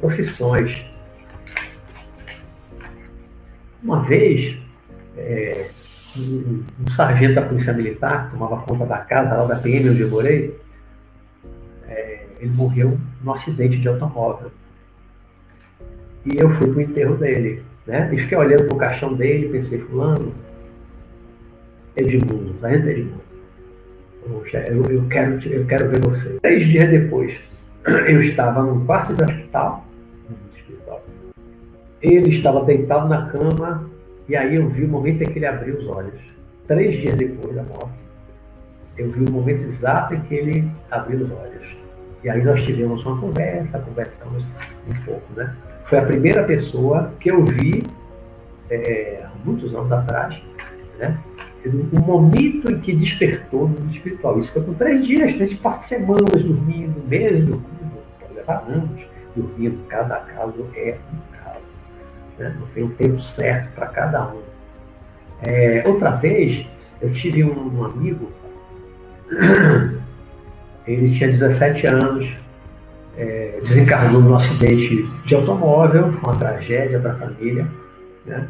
profissões. Uma vez, é, um, um, sargento da Polícia Militar, que tomava conta da casa lá da PM onde eu morei, é, ele morreu num acidente de automóvel. E eu fui para o enterro dele. Né? E fiquei olhando para o caixão dele pensei, fulano, Edmundo, sargento Edmundo. Poxa, eu, eu, quero, eu quero ver você. Três dias depois, eu estava num quarto de hospital, ele estava deitado na cama e aí eu vi o momento em que ele abriu os olhos. Três dias depois da morte, eu vi o momento exato em que ele abriu os olhos. E aí nós tivemos uma conversa, conversamos um pouco, né? Foi a primeira pessoa que eu vi é, muitos anos atrás, né? O momento em que despertou no mundo espiritual. Isso foi com três dias, a gente passa semanas dormindo, meses dormindo, levar anos dormindo. Cada caso é um. Né? Não tem um tempo certo para cada um. É, outra vez, eu tive um, um amigo, ele tinha 17 anos, é, desencarnou num acidente de automóvel, foi uma tragédia para a família, né?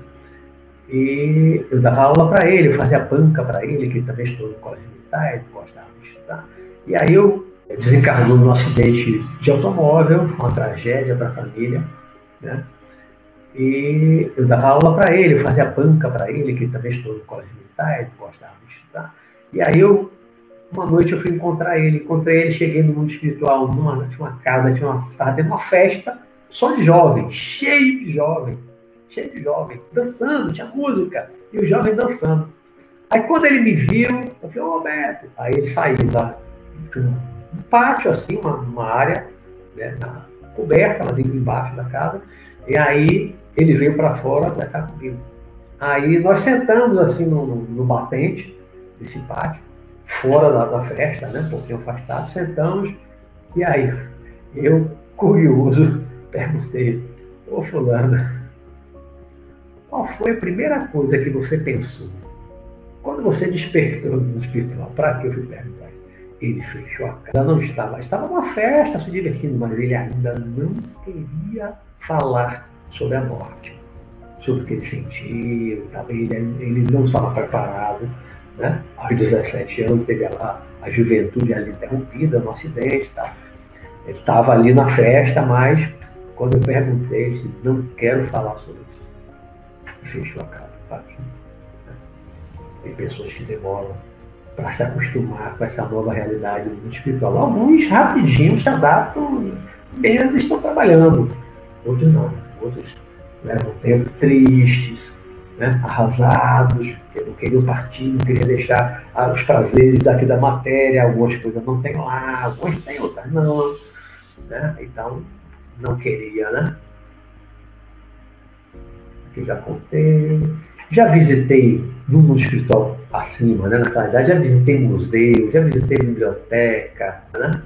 E eu dava aula para ele, fazia banca para ele, que ele também estudou no colégio militar, ele gostava de estudar. E aí eu desencarnou num acidente de automóvel, foi uma tragédia para a família, né? E eu dava aula para ele, eu fazia banca para ele, que ele também estudou no colégio militar, ele gostava de estudar. E aí eu uma noite eu fui encontrar ele, encontrei ele, cheguei no mundo espiritual, numa, tinha uma casa, tinha uma, tava tendo uma festa só de jovens, cheio de jovens, cheio de jovens, dançando, tinha música, e os jovens dançando. Aí quando ele me viu, eu falei, ô Roberto, aí ele saiu lá, um, pátio assim, uma, uma área né, na, coberta lá dentro embaixo da casa, e aí ele veio para fora conversar comigo. Aí nós sentamos assim no, no batente desse pátio, fora da, da festa, né, um pouquinho afastado, sentamos, e aí eu, curioso, perguntei, ô fulano, qual foi a primeira coisa que você pensou? Quando você despertou no espiritual, para que eu fui perguntar? Ele fechou a cara, não estava, estava numa festa se divertindo, mas ele ainda não queria falar sobre a morte, sobre o que ele sentiu, ele, ele não estava preparado né? aos 17 anos, teve a, a juventude ali interrompida no acidente. Tá? Ele estava ali na festa, mas quando eu perguntei, ele disse, não quero falar sobre isso. E fechou a cara, partiu. Né? Tem pessoas que demoram para se acostumar com essa nova realidade espiritual. Alguns rapidinho se adaptam, mesmo estão trabalhando. Outros não. Outros levam tempo tristes, né, arrasados, que não queriam partir, não queriam deixar ah, os prazeres daqui da matéria, algumas coisas não tem lá, algumas tem, outras não. Né? Então, não queria, né? Aqui já contei. Já visitei no mundo espiritual acima, né? Na realidade, já visitei museu, já visitei biblioteca, né?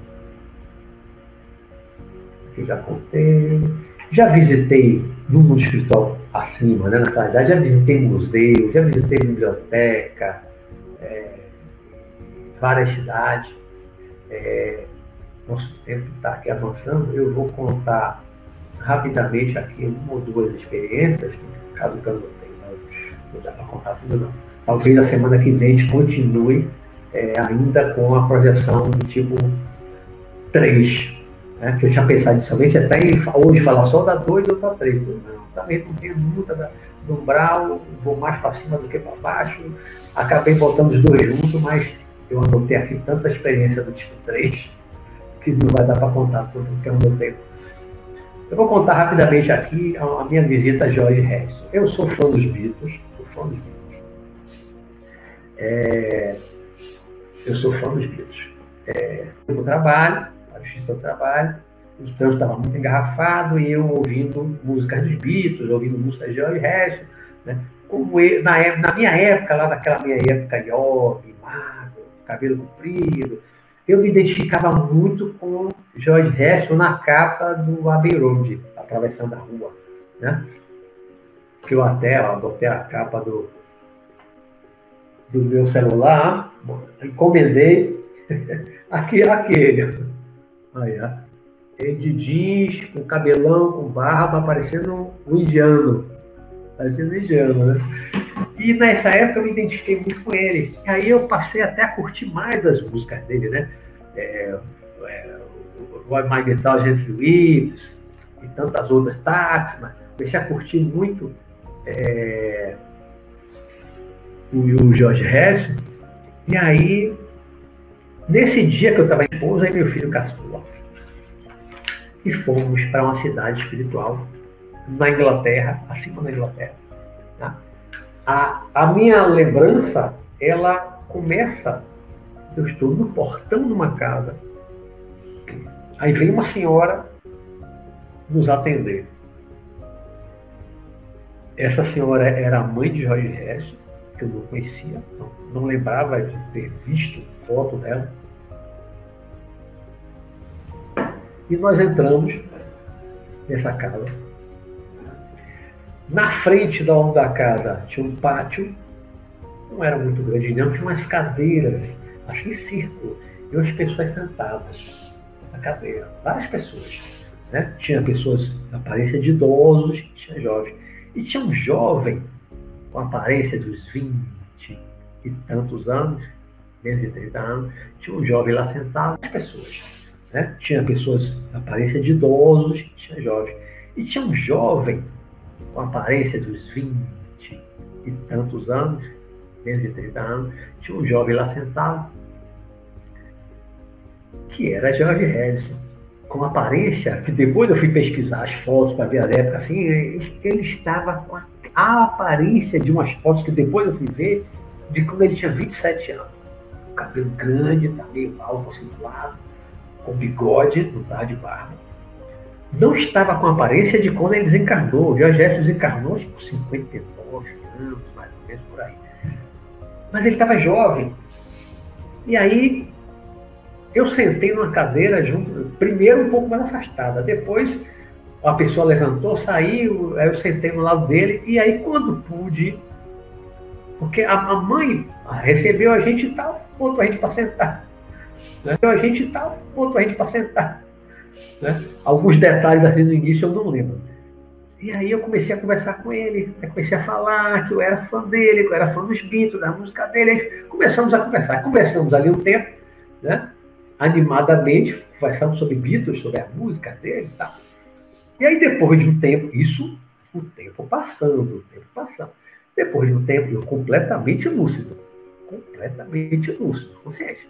Aqui já contei. Já visitei no mundo espiritual acima, né? Na realidade, já visitei museu, já visitei biblioteca, é, várias cidades. É, nosso tempo está aqui avançando. Eu vou contar rapidamente aqui uma ou duas experiências, caso eu não tenha, não dá para contar tudo não. Talvez a semana que vem a gente continue é, ainda com a projeção do tipo 3, né? que eu tinha pensado inicialmente até hoje falar só da 2 ou da 3. Não, também não tenho da, do umbral, vou mais para cima do que para baixo. Acabei botando os dois juntos, mas eu anotei aqui tanta experiência do tipo 3 que não vai dar para contar tudo que eu anotei. Eu vou contar rapidamente aqui a minha visita a George Harrison. Eu sou fã dos Beatles, sou fã dos Beatles. É, eu sou fã dos Beatles. É, eu trabalho, o do trabalho, o trânsito estava muito engarrafado e eu ouvindo músicas dos Beatles, ouvindo músicas de George Harrison, né? Como eu, na, na, minha época, lá naquela minha época, yogi, magro, cabelo comprido, eu me identificava muito com George Harrison na capa do Abbey Road, atravessando a rua, né? Que eu até ó, botei a capa do, do meu celular, encomendei aquele, aquele. Aí, ó. De jeans, com cabelão, com barba, parecendo um indiano. Parecendo um indiano, né? E nessa época eu me identifiquei muito com ele. E aí eu passei até a curtir mais as músicas dele, né? É, é, My Guitar Gently Weeps e tantas outras, Taxman. Comecei a curtir muito é, o, o George Harrison. E aí, nesse dia que eu estava em esposa, aí meu filho caçula. E fomos para uma cidade espiritual na Inglaterra, acima da Inglaterra. Tá? A, a minha lembrança, ela começa, eu estou no portão de uma casa, aí vem uma senhora nos atender. Essa senhora era a mãe de Jorge Harrison, que eu não conhecia, não, não lembrava de ter visto foto dela. E nós entramos nessa casa na frente da, da casa tinha um pátio, não era muito grande não, tinha umas cadeiras, assim círculo, e umas pessoas sentadas nessa cadeira, várias pessoas. Né? Tinha pessoas com aparência de idosos, tinha jovens. E tinha um jovem com aparência dos 20 e tantos anos, menos de 30 anos, tinha um jovem lá sentado, as pessoas. Né? Tinha pessoas com aparência de idosos, tinha jovens. E tinha um jovem com aparência dos 20 e tantos anos, menos de 30 anos, tinha um jovem lá sentado, que era George Harrison, com aparência, que depois eu fui pesquisar as fotos para ver a época, assim, ele estava com a, aparência de umas fotos que depois eu fui ver, de quando ele tinha 27 anos. O cabelo grande, tá meio alto, acentuado, com bigode, não tá de barba não estava com a aparência de quando ele desencarnou. O George desencarnou acho, com 59 anos, mais ou menos por aí. Mas ele estava jovem. E aí eu sentei numa cadeira junto, primeiro um pouco mais afastada, depois a pessoa levantou, saiu, aí eu sentei no lado dele, e aí quando pude, porque a, a mãe recebeu a gente e tal, botou a gente para sentar. Né? A gente e tal, botou a gente para sentar. Né? Alguns detalhes assim no início eu não lembro. E aí eu comecei a conversar com ele, comecei a falar que eu era fã dele, que eu era fã dos Beatles, da música dele. Aí começamos a conversar. Conversamos ali um tempo, né? animadamente, conversamos sobre Beatles, sobre a música dele e tal. E aí depois de um tempo, isso, o tempo passando, o tempo passando. Depois de um tempo, eu completamente lúcido, completamente lúcido, consciente.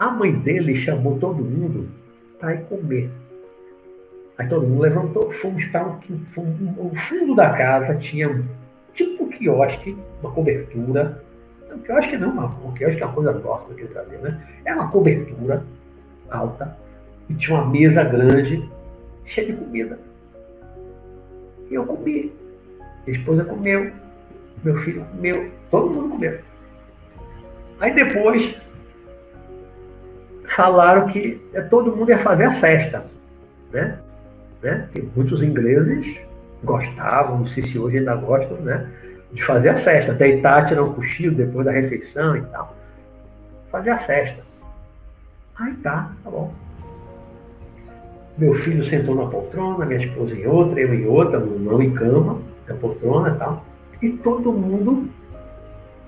A mãe dele chamou todo mundo para ir comer. Aí todo mundo levantou, fomos para um, o fundo da casa, tinha tipo um quiosque, uma cobertura. Um quiosque não, um quiosque é uma coisa nossa aqui no Brasil, né? É uma cobertura alta e tinha uma mesa grande, cheia de comida. E eu comi. Minha esposa comeu, meu filho comeu, todo mundo comeu. Aí depois falaram que todo mundo ia fazer a festa, né? né? Que muitos ingleses gostavam, não sei se hoje ainda gostam, né? De fazer a festa, deitar, tirar um cochilo depois da refeição e tal. Fazer a festa. Aí tá, tá bom. Meu filho sentou na poltrona, minha esposa em outra, eu em outra, não em cama, na poltrona e tal. E todo mundo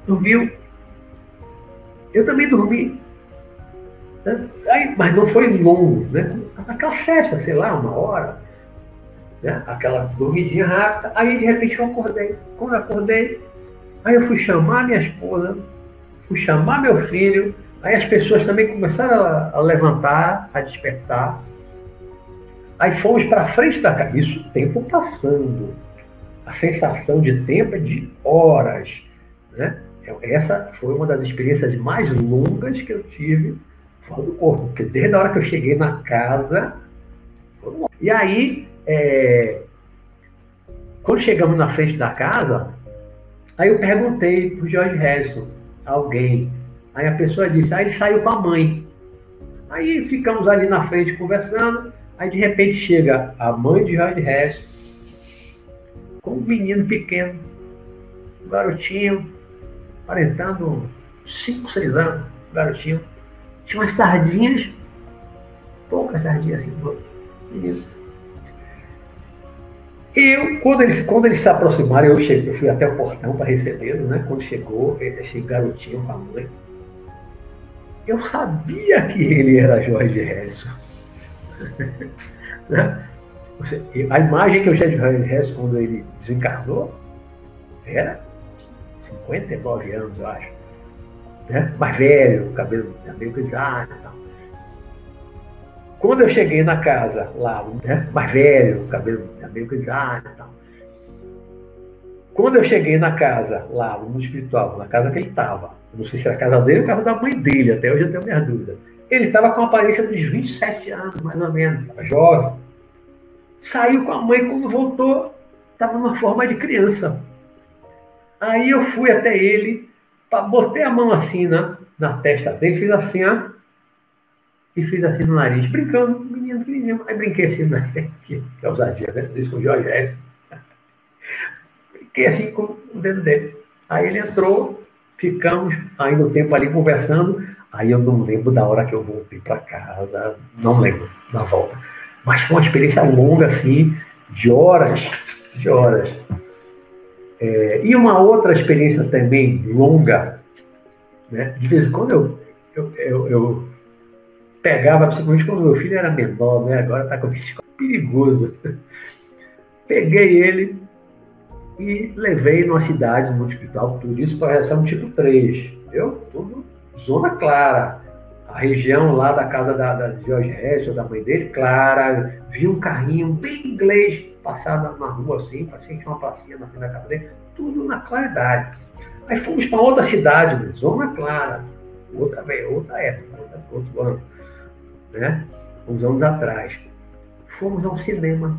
dormiu. Eu também dormi. Né? Aí, mas não foi longo, né? Aquela festa, sei lá, uma hora, né? aquela dormidinha rápida. Aí de repente eu acordei. Quando eu acordei, aí eu fui chamar minha esposa, fui chamar meu filho. Aí as pessoas também começaram a, a levantar, a despertar. Aí fomos para frente da casa. Isso, tempo passando. A sensação de tempo é de horas. Né? Essa foi uma das experiências mais longas que eu tive fora do corpo. Porque desde a hora que eu cheguei na casa. E aí, é, quando chegamos na frente da casa, aí eu perguntei para o George Harrison, alguém. Aí a pessoa disse, aí ah, ele saiu com a mãe. Aí ficamos ali na frente conversando. Aí de repente chega a mãe de George Harrison com um menino pequeno, um garotinho, aparentando 5, 6 anos, um garotinho. Tinha umas sardinhas, poucas sardinhas assim. Eu, quando eles, quando eles se aproximaram, eu, cheguei, eu fui até o portão para recebê-lo, né? Quando chegou esse garotinho com a mãe, eu sabia que ele era Jorge Harrison. né? A imagem que eu tinha de Jorge Harrison quando ele desencarnou era 59 anos, eu acho. Né? Mais velho, cabelo meio grisalho e tal. Quando eu cheguei na casa lá, né, mais velho, cabelo meio grisalho e tal. Quando eu cheguei na casa lá, no mundo espiritual, na casa que ele estava, não sei se era a casa dele ou a casa da mãe dele, até hoje eu tenho minhas dúvidas. Ele estava com a aparência dos 27 anos, mais ou menos, jovem. Saiu com a mãe, quando voltou, estava numa forma de criança. Aí eu fui até ele, botei a mão assim na, na testa dele, fiz assim, ó, e fiz assim no nariz, brincando, menino pequenininho. Aí brinquei assim, né? que, que ousadia, né? Fiz com o Jorge S. brinquei assim com o dedo dele. Aí ele entrou, ficamos ainda um tempo ali conversando. Aí eu não lembro da hora que eu voltei para casa, não lembro da volta. Mas foi uma experiência longa, assim, de horas, de horas. É, e uma outra experiência também longa, né? De vez em quando eu, eu, eu, eu pegava, principalmente quando meu filho era menor, né? Agora está com físico perigoso. Peguei ele e levei numa cidade, no hospital, tudo isso para reação tipo 3. Eu, tudo zona clara. A região lá da casa da, da George Hessel, da mãe dele, clara. Vi um carrinho bem inglês passar na, na rua assim, parecia que tinha uma pracinha na frente da casa dele, tudo na claridade. Aí fomos para outra cidade, zona clara, outra, outra época, outra, outro ano né? uns anos atrás, fomos ao cinema.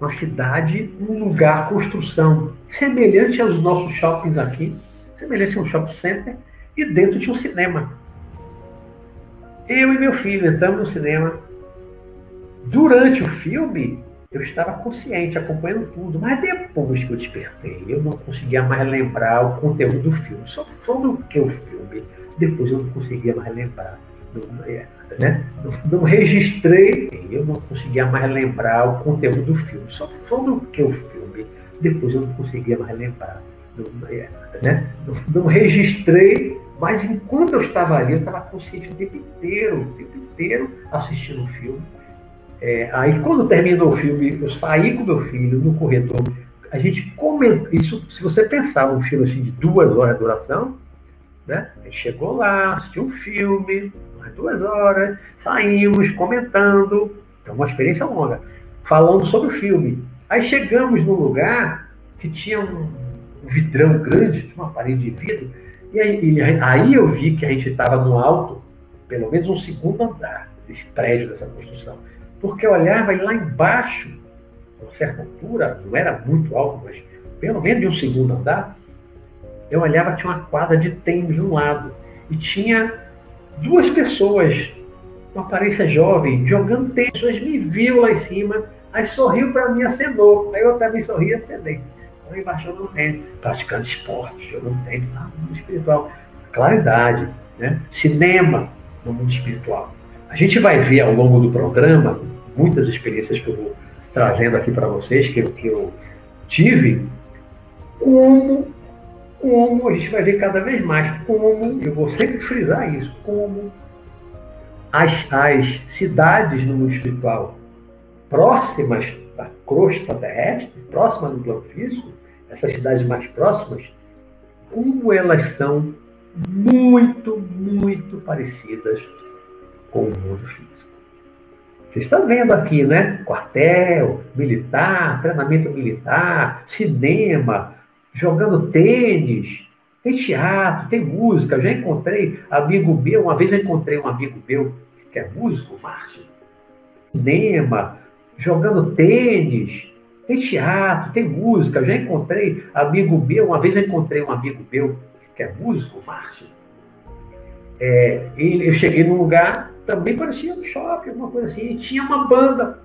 Uma cidade, um lugar, construção, semelhante aos nossos shoppings aqui, semelhante a um shopping center, e dentro tinha um cinema. Eu e meu filho entramos no cinema. Durante o filme, eu estava consciente, acompanhando tudo, mas depois que eu despertei, eu não conseguia mais lembrar o conteúdo do filme. Só sobre o que o filme, depois eu não conseguia mais lembrar né? não, registrei, eu não conseguia mais lembrar o conteúdo do filme, só sobre o que o filme, depois eu não conseguia mais lembrar. Não, né? não, não registrei, mas enquanto eu estava ali, eu estava consciente o tempo inteiro, o tempo inteiro assistindo o filme. É, aí quando terminou o filme, eu saí com meu filho no corredor, a gente comentou, isso, se você pensar num filme assim de duas horas de duração, né? A gente chegou lá, assistiu um filme, umas duas horas, saímos comentando, então uma experiência longa, falando sobre o filme. Aí chegamos num lugar que tinha um, vidrão grande, tinha uma parede de vidro, e aí, e aí eu vi que a gente estava no alto, pelo menos um segundo andar desse prédio, dessa construção. Porque eu olhava e lá embaixo, a uma certa altura, não era muito alto, mas pelo menos de um segundo andar, eu olhava, tinha uma quadra de tênis de um lado. E tinha duas pessoas, uma aparência jovem, jogando tênis. As pessoas me viu lá em cima, aí sorriu para mim, acenou. Aí eu também sorri e acenei. Embaixo no tênis, praticando esporte, jogando tênis lá no mundo espiritual. Claridade, né? cinema no mundo espiritual. A gente vai ver ao longo do programa muitas experiências que eu vou trazendo aqui para vocês, que, que eu tive, como como a gente vai ver cada vez mais como, eu vou sempre frisar isso, como as, as cidades no mundo espiritual próximas da crosta terrestre, próximas do plano físico, essas cidades mais próximas, como elas são muito, muito parecidas com o mundo físico. Vocês estão vendo aqui, né? Quartel, militar, treinamento militar, cinema, jogando tênis, tem teatro, tem música. Eu já encontrei amigo meu, uma vez eu encontrei um amigo meu que é músico, Márcio. Cinema, jogando tênis, tem teatro, tem música. Eu já encontrei amigo meu, uma vez eu encontrei um amigo meu que é músico, Márcio. É, eu cheguei num lugar, também parecia um shopping, alguma coisa assim, e tinha uma banda.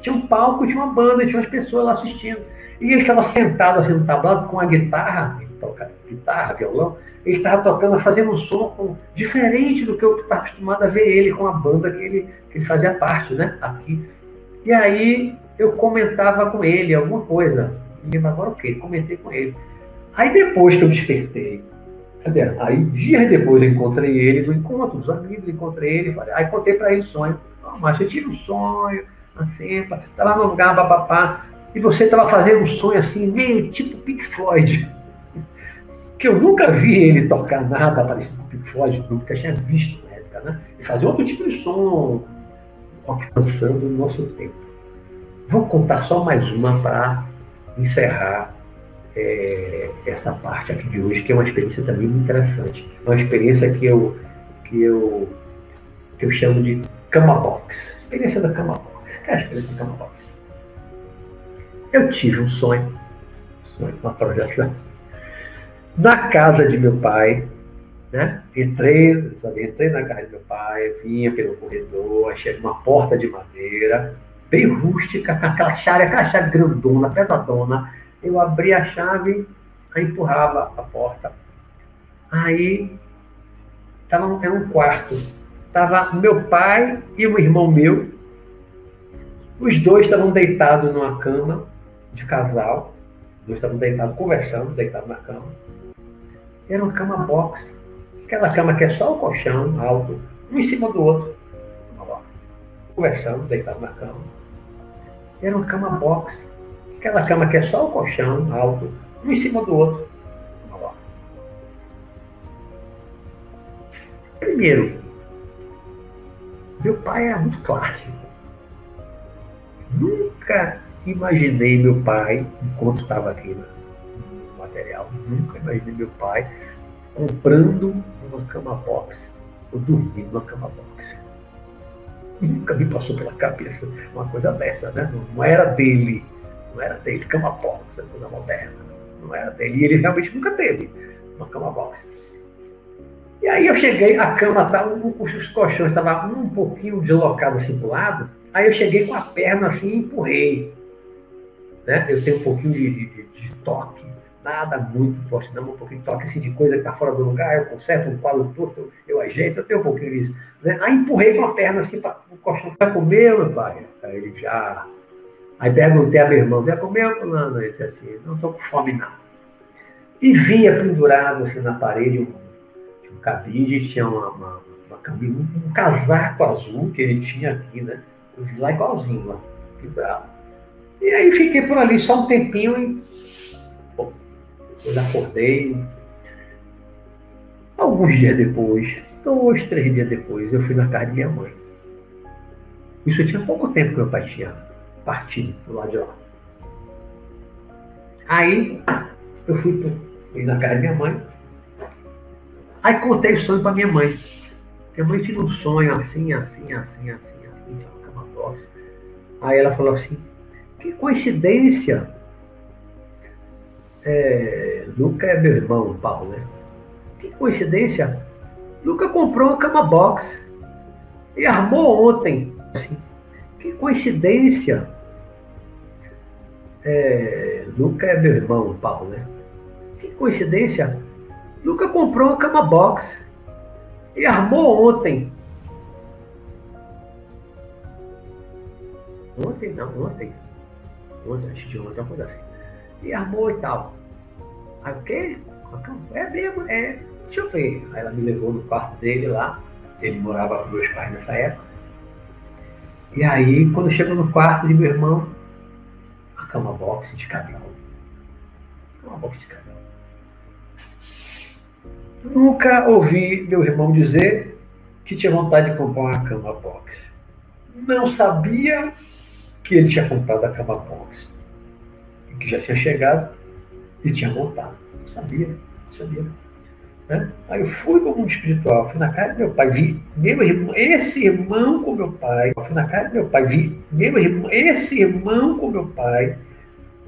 Tinha um palco, tinha uma banda, tinha umas pessoas lá assistindo. E ele estava sentado assim no tablado com a guitarra, ele toca guitarra, violão, ele estava tocando, fazendo um som com, diferente do que eu estava acostumado a ver ele com a banda que ele, que ele fazia parte, né? Aqui. E aí eu comentava com ele alguma coisa. Não lembro agora o quê? Comentei com ele. Aí depois que eu despertei, aí dias depois eu encontrei ele no encontro dos amigos, encontrei ele, falei, aí contei para ele o sonho. Oh, mas eu tive um sonho, assim, estava no lugar, papapá, e você estava fazendo um sonho assim, meio tipo Pink Floyd. Que eu nunca vi ele tocar nada parecido com Pink Floyd, nunca tinha visto na época, né? Ele fazia outro tipo de som, rock dançando no nosso tempo. Vou contar só mais uma para encerrar é, essa parte aqui de hoje, que é uma experiência também interessante. Uma experiência que eu, que eu, que eu chamo de cama box. Experiência da cama box. Que é a experiência da cama box? Eu tive um sonho, sonho uma projeção, na casa de meu pai, né? Entrei, sabe, entrei na casa de meu pai, vinha pelo corredor, achei uma porta de madeira, bem rústica, com aquela chave, aquela chave grandona, pesadona. Eu abri a chave, aí empurrava a porta. Aí tava, era um quarto. Tava meu pai e um irmão meu. Os dois estavam deitados numa cama de casal. Os dois estavam deitados, conversando, deitados na cama. Era uma cama box. Aquela cama que é só o colchão alto, um em cima do outro. Conversando, deitado na cama. Era uma cama box. Aquela cama que é só o colchão alto, um em cima do outro. Primeiro, meu pai era muito clássico. Nunca imaginei meu pai, enquanto estava aqui no material, nunca imaginei meu pai comprando uma cama box ou dormindo numa cama box. Nunca me passou pela cabeça uma coisa dessa, né? Não era dele, não era dele, cama box, é coisa moderna. Não era dele. E ele realmente nunca teve uma cama box. E aí eu cheguei, a cama estava, os colchões estavam um pouquinho deslocados assim para o lado. Aí eu cheguei com a perna assim e empurrei. Né? Eu tenho um pouquinho de, de, de toque nada muito forte, não, um pouquinho toque assim, de coisa que está fora do lugar, eu conserto um quadro torto, eu ajeito, eu tenho um pouquinho disso. Né? Aí empurrei com a perna assim para o colchão, já comeu, meu pai? Aí ele já. Aí perguntei a meu irmão, já comeu, fulano? Ele disse assim, não estou com fome não. E vinha pendurado assim na parede um, um cabide, tinha uma, uma, uma camisa, um, casaco azul que ele tinha aqui, né? Eu vi lá igualzinho lá, pendurado. E aí fiquei por ali só um tempinho e eu acordei. Alguns dias depois, dois, três dias depois, eu fui na casa de minha mãe. Isso tinha pouco tempo que meu pai tinha partido pro lado de lá. Aí eu fui, fui na casa de minha mãe. Aí contei o sonho para minha mãe. Minha mãe tinha um sonho assim, assim, assim, assim, assim, tinha uma cama. Aí ela falou assim, que coincidência é, Luca é meu irmão, Paulo, né? Que coincidência. Luca comprou uma cama box e armou ontem. Assim, que coincidência. É, Luca é meu irmão, Paulo, né? Que coincidência. Luca comprou uma cama box e armou ontem. Ontem não, ontem. Ontem, acho de ontem, coisa assim e armou e tal. Aí o quê? É mesmo, é. Deixa eu ver. Aí ela me levou no quarto dele lá. Ele morava com meus pais nessa época. E aí, quando chegou no quarto de meu irmão, a cama box de cabelo. Cama box de cabelo. Nunca ouvi meu irmão dizer que tinha vontade de comprar uma cama box. não sabia que ele tinha montado a cama box, que já tinha chegado e tinha montado. Não sabia, não sabia. Né? Aí eu fui para o mundo espiritual, fui na casa do meu pai, vi meu irmão, esse irmão com meu pai, fui na casa do meu pai, vi meu irmão, esse irmão com meu pai,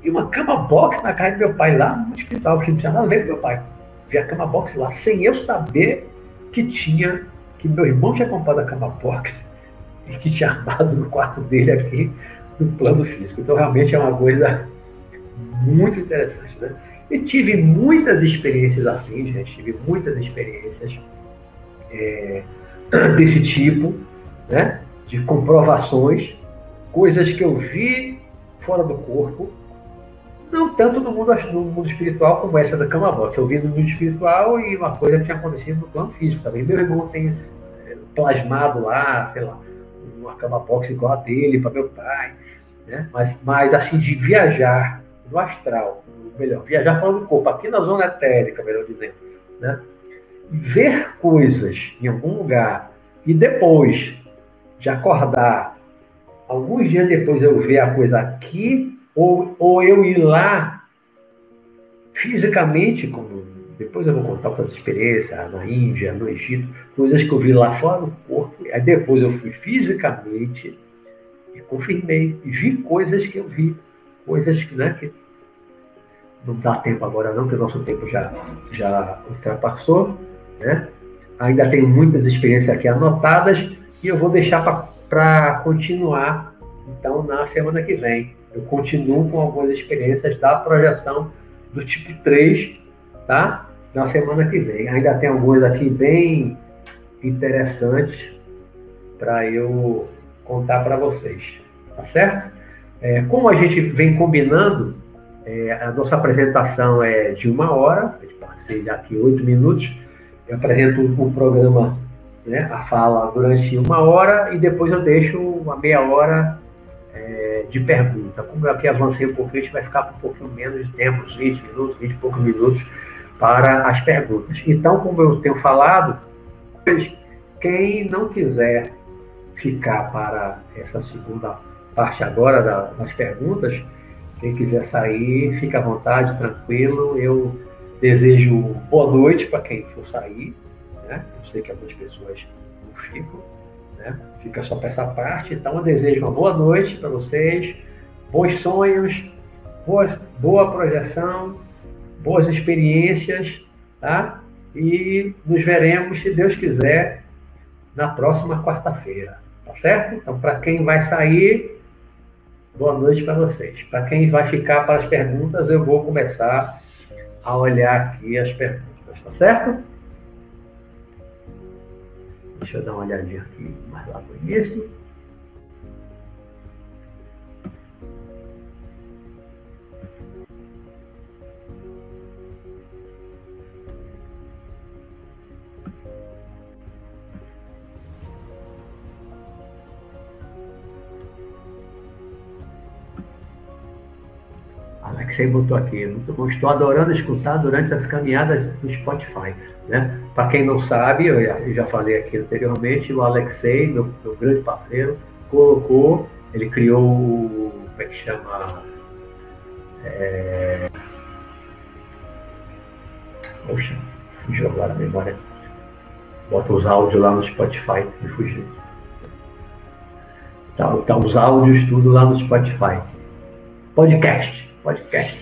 e uma cama box na casa do meu pai lá no mundo espiritual, que não tinha nada a ver com meu pai. Vi a cama box lá, sem eu saber que tinha, que meu irmão tinha comprado a cama box e que tinha armado no quarto dele aqui no plano físico. Então realmente é uma coisa muito interessante, né? E tive muitas experiências assim, gente, tive muitas experiências é, desse tipo, né? De comprovações, coisas que eu vi fora do corpo, não tanto no mundo, no mundo espiritual como essa da Camabó, que eu vi no mundo espiritual e uma coisa que tinha acontecido no plano físico também. Meu irmão tem é, plasmado lá, sei lá, uma cama box igual a dele para meu pai, né? Mas, mas assim, de viajar no astral, melhor, viajar fora do corpo, aqui na zona etérica, melhor dizendo, né? ver coisas em algum lugar e depois de acordar, alguns dias depois eu ver a coisa aqui, ou, ou eu ir lá fisicamente, como depois eu vou contar outras experiências na Índia, no Egito, coisas que eu vi lá fora do corpo, aí depois eu fui fisicamente e confirmei, e vi coisas que eu vi, coisas né, que não dá tempo agora não, porque o nosso tempo já, já ultrapassou, né? Ainda tenho muitas experiências aqui anotadas e eu vou deixar para continuar, então, na semana que vem. Eu continuo com algumas experiências da projeção do tipo 3, tá? Na semana que vem. Ainda tem algumas aqui bem interessantes para eu contar para vocês, tá certo? É, como a gente vem combinando, é, a nossa apresentação é de uma hora, passei aqui oito minutos. Eu apresento o programa, né, a fala durante uma hora e depois eu deixo uma meia hora é, de pergunta. Como eu aqui avancei um pouquinho, a gente vai ficar com um pouquinho menos de tempo, uns 20 minutos, 20 e poucos minutos para as perguntas. Então, como eu tenho falado, quem não quiser ficar para essa segunda parte agora das perguntas, quem quiser sair, fica à vontade, tranquilo. Eu desejo boa noite para quem for sair. Né? Eu sei que algumas pessoas não ficam, né? fica só para essa parte. Então, eu desejo uma boa noite para vocês, bons sonhos, boa, boa projeção, boas experiências, tá? E nos veremos, se Deus quiser, na próxima quarta-feira, tá certo? Então, para quem vai sair, Boa noite para vocês. Para quem vai ficar para as perguntas, eu vou começar a olhar aqui as perguntas, tá certo? Deixa eu dar uma olhadinha aqui mais lá no início. Alexei botou aqui, muito. Estou adorando escutar durante as caminhadas do Spotify. Né? Para quem não sabe, eu já, eu já, falei aqui anteriormente, o Alexei, meu, meu, grande parceiro, colocou, ele criou, como é que chama? É... Poxa, fugiu agora a memória. Bota os áudios lá no Spotify, me fugiu. Tá, tá os áudios tudo lá no Spotify. Podcast podcast.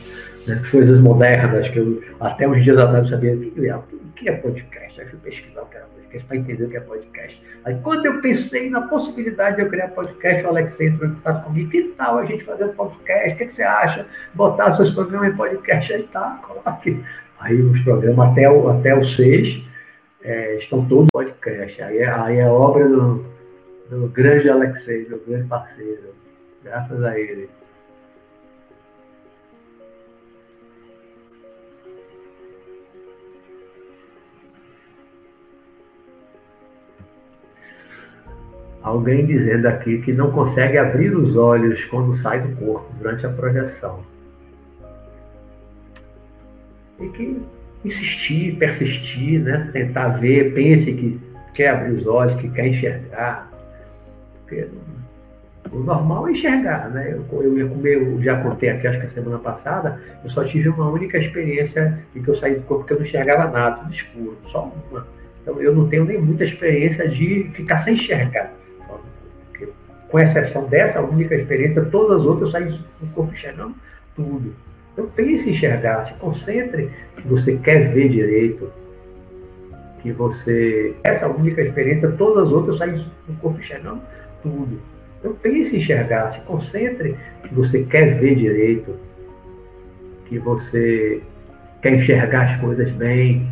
Né? Coisas modernas que eu até uns dias atrás não sabia o que, é, que é podcast. Aí fui pesquisar o que era podcast para entender o que é podcast. Aí quando eu pensei na possibilidade de eu criar podcast, o Alex entrou em contato comigo. Que tal a gente fazer um podcast? O que, é que você acha? Botar seus programas em podcast? Aí tá, coloque. Aí os programas até o, até o 6 é, estão todos podcast. Aí aí é obra do, do grande Alexei, meu grande parceiro. Graças a ele. Alguém dizendo aqui que não consegue abrir os olhos quando sai do corpo durante a projeção. Tem que insistir, persistir, né? tentar ver, pense que quer abrir os olhos, que quer enxergar. Porque O normal é enxergar, né? Eu, eu eu já contei aqui, acho que a semana passada, eu só tive uma única experiência de que eu saí do corpo porque eu não enxergava nada, tudo escuro, só uma. Então eu não tenho nem muita experiência de ficar sem enxergar. Com exceção dessa única experiência, todas as outras saí do corpo enxergando tudo. Então pense em enxergar, se concentre que você quer ver direito, que você. Essa única experiência, todas as outras saí do corpo enxergando tudo. Então pense em enxergar, se concentre que você quer ver direito, que você quer enxergar as coisas bem.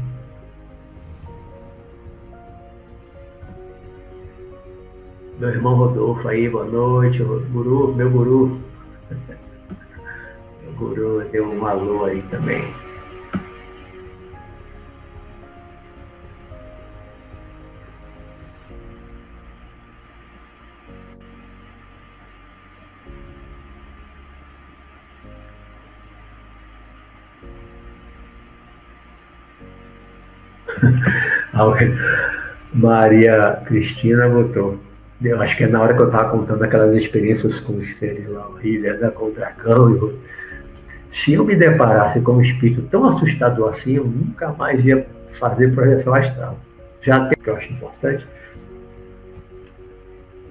Meu irmão Rodolfo aí, boa noite, guru, meu guru. Meu guru deu um alô aí também. Maria Cristina botou. Eu acho que é na hora que eu estava contando aquelas experiências com os seres lá horríveis, né, com o dragão. Eu, se eu me deparasse com um espírito tão assustador assim, eu nunca mais ia fazer projeção astral. Já tem, que eu acho importante,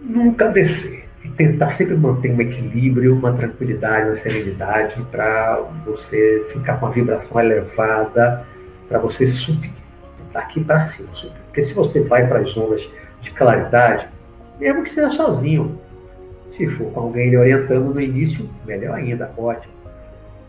nunca descer. E tentar sempre manter um equilíbrio, uma tranquilidade, uma serenidade, para você ficar com a vibração elevada, para você subir daqui para cima. Porque se você vai para as ondas de claridade, mesmo que seja sozinho, se for com alguém lhe orientando no início, melhor ainda, ótimo.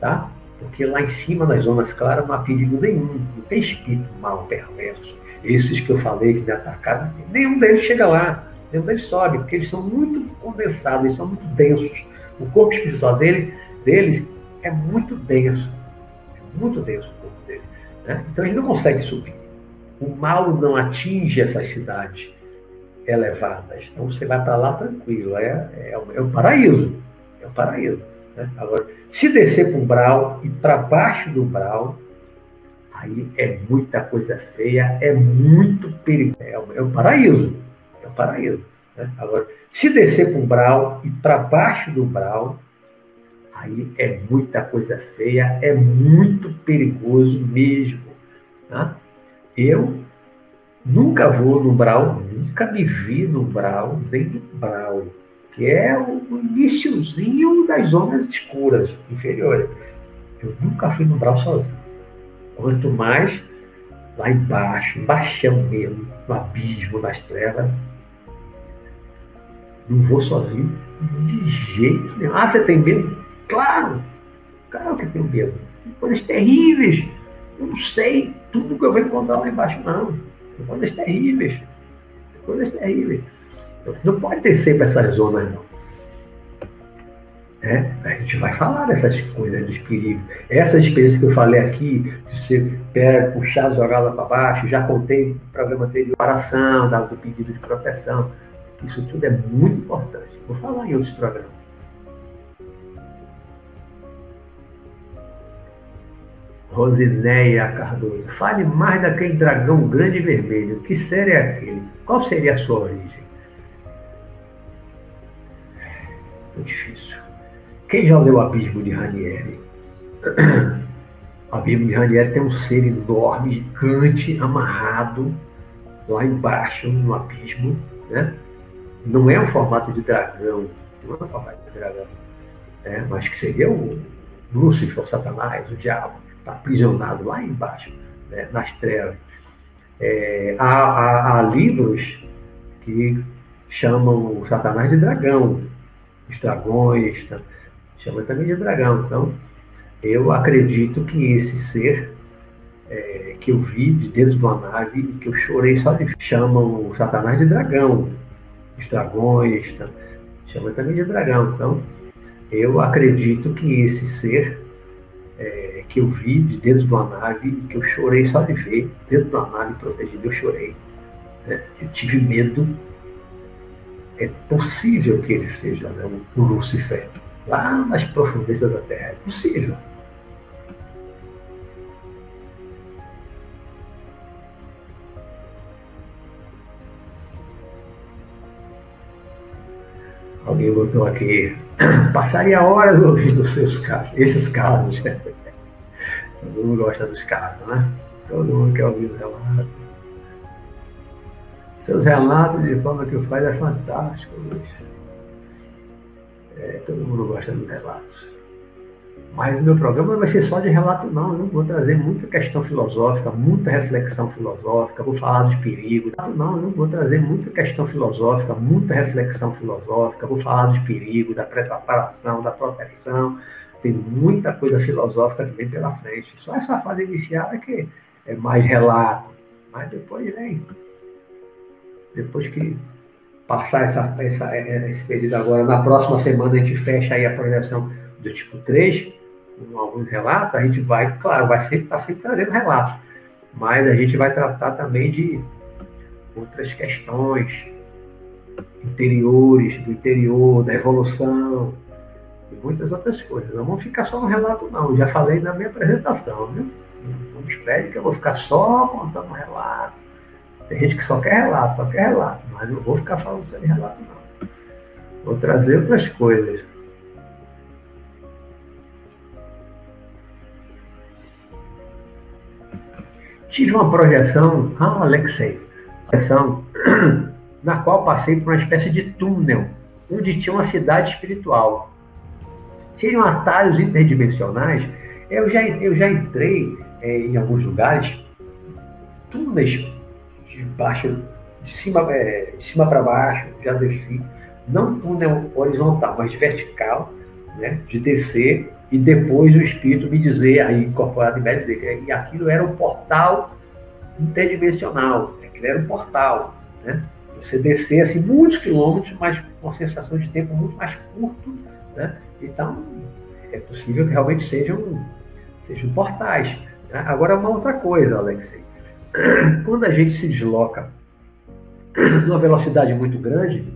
Tá? Porque lá em cima, nas zonas claras, não há perigo nenhum, não tem espírito mal, perverso. Esses que eu falei que me atacaram, nenhum deles chega lá, nenhum deles sobe, porque eles são muito condensados, eles são muito densos. O corpo espiritual deles, deles é muito denso, é muito denso o corpo deles. Né? Então eles não conseguem subir o mal não atinge essas cidades elevadas. Então você vai para lá tranquilo, é, é, é o paraíso. É o paraíso. Né? Agora, se descer para um brau e para baixo do brau, aí é muita coisa feia, é muito perigoso. É, é o paraíso. É o paraíso. Né? Agora, se descer para um brau e para baixo do brau, aí é muita coisa feia, é muito perigoso mesmo. Né? Eu nunca vou no Brau, nunca me vi no Brau, nem no Brau, que é o iníciozinho das zonas escuras inferiores. Eu nunca fui no Brau sozinho. Quanto mais lá embaixo, embaixão mesmo, no abismo, nas trevas. Não vou sozinho de jeito nenhum. Ah, você tem medo? Claro! Claro que tenho medo. Coisas terríveis. Eu não sei tudo que eu vou encontrar lá embaixo, não. Coisas terríveis. Coisas terríveis. Não pode descer para essas zonas, não. É, a gente vai falar dessas coisas, dos perigos. Essa experiência que eu falei aqui, de ser pé, puxar, jogar lá para baixo, já contei no programa anterior, oração, do pedido de proteção. Isso tudo é muito importante. Vou falar em outros programas. Rosineia Cardoso, fale mais daquele dragão grande e vermelho. Que série é aquele? Qual seria a sua origem? Muito difícil. Quem já leu o Abismo de Ranieri? O Abismo de Ranieri tem um ser enorme, gigante, amarrado lá embaixo no abismo, né? Não é um formato de dragão, não é um formato de dragão, né? mas que seria o Lúcifer, o Satanás, o diabo está aprisionado lá embaixo, né, nas trevas. É, há, há, há, livros que chamam o Satanás de dragão, os dragões, tá? chama também de dragão. Então, eu acredito que esse ser é, que eu vi de dentro de uma nave e que eu chorei só de chamam o Satanás de dragão, os dragões, tá? chama também de dragão. Então, eu acredito que esse ser é, que eu vi de dentro de uma nave que eu chorei só de ver, dentro de uma nave protegida, eu chorei. Né? Eu tive medo. É possível que ele seja né, o Lúcifer, lá nas profundezas da Terra. É possível. Alguém botou aqui, passaria horas ouvindo seus casos, esses casos. Todo mundo gosta dos casos, né? Todo mundo quer ouvir os relatos. Seus relatos, de forma que o faz, é fantástico, Luiz. É, todo mundo gosta dos relatos. Mas o meu programa não vai ser só de relato, não. Eu vou trazer muita questão filosófica, muita reflexão filosófica, vou falar dos perigos. Não, eu vou trazer muita questão filosófica, muita reflexão filosófica, vou falar dos perigos, da preparação, da proteção. Tem muita coisa filosófica que vem pela frente. Só essa fase inicial é que é mais relato. Mas depois vem. Depois que passar essa, essa, esse período agora, na próxima semana a gente fecha aí a projeção do tipo 3 com alguns relatos, a gente vai, claro, vai sempre estar tá sempre trazendo relatos, mas a gente vai tratar também de outras questões interiores, do interior, da evolução, e muitas outras coisas. Não vamos ficar só no relato, não. Já falei na minha apresentação, viu? Não espere que eu vou ficar só contando relato. Tem gente que só quer relato, só quer relato, mas não vou ficar falando só de relato, não. Vou trazer outras coisas. Tive uma projeção, ah, Alexei, projeção na qual passei por uma espécie de túnel, onde tinha uma cidade espiritual. Seriam atalhos interdimensionais. Eu já, eu já entrei é, em alguns lugares, túneis de baixo, de cima, é, de cima para baixo, já desci. Não túnel horizontal, mas vertical, né, de descer e depois o Espírito me dizer, aí incorporado em mim, dizer que aquilo era um portal interdimensional, aquilo era um portal, né? Você descer assim muitos quilômetros, mas com uma sensação de tempo muito mais curto, né? Então é possível que realmente sejam, sejam portais. Né? Agora uma outra coisa, Alexei, quando a gente se desloca numa velocidade muito grande,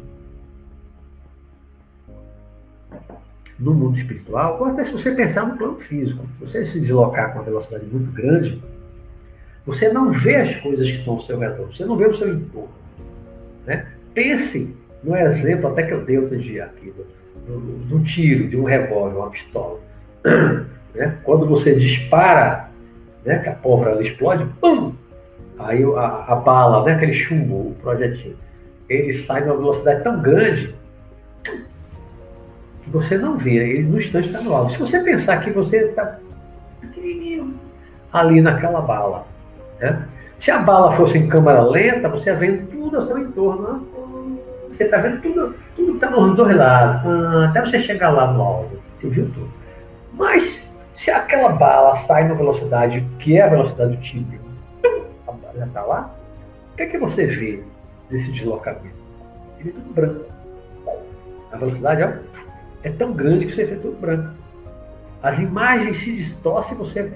no mundo espiritual, ou até se você pensar no plano físico. Se você se deslocar com uma velocidade muito grande, você não vê as coisas que estão ao seu redor, você não vê o seu entorno. Né? Pense no exemplo até que eu dei outro dia aqui, do, do, do tiro, de um revólver, uma pistola. Né? Quando você dispara, né, que a pólvora explode, pum! Aí a, a bala, né, aquele chumbo, o projetil, ele sai numa velocidade tão grande você não vê, ele no instante está no alto. Se você pensar que você está pequenininho ali naquela bala, né? se a bala fosse em câmera lenta, você ia vendo tudo ao seu entorno. Né? Você está vendo tudo, tudo está nos dois lados, ah, até você chegar lá no alvo, você viu tudo. Mas se aquela bala sai na velocidade que é a velocidade do tiro, a bala já está lá, o que é que você vê desse deslocamento? Ele é tudo branco. A velocidade, ó, é tão grande que você vê tudo branco. As imagens se distorcem, você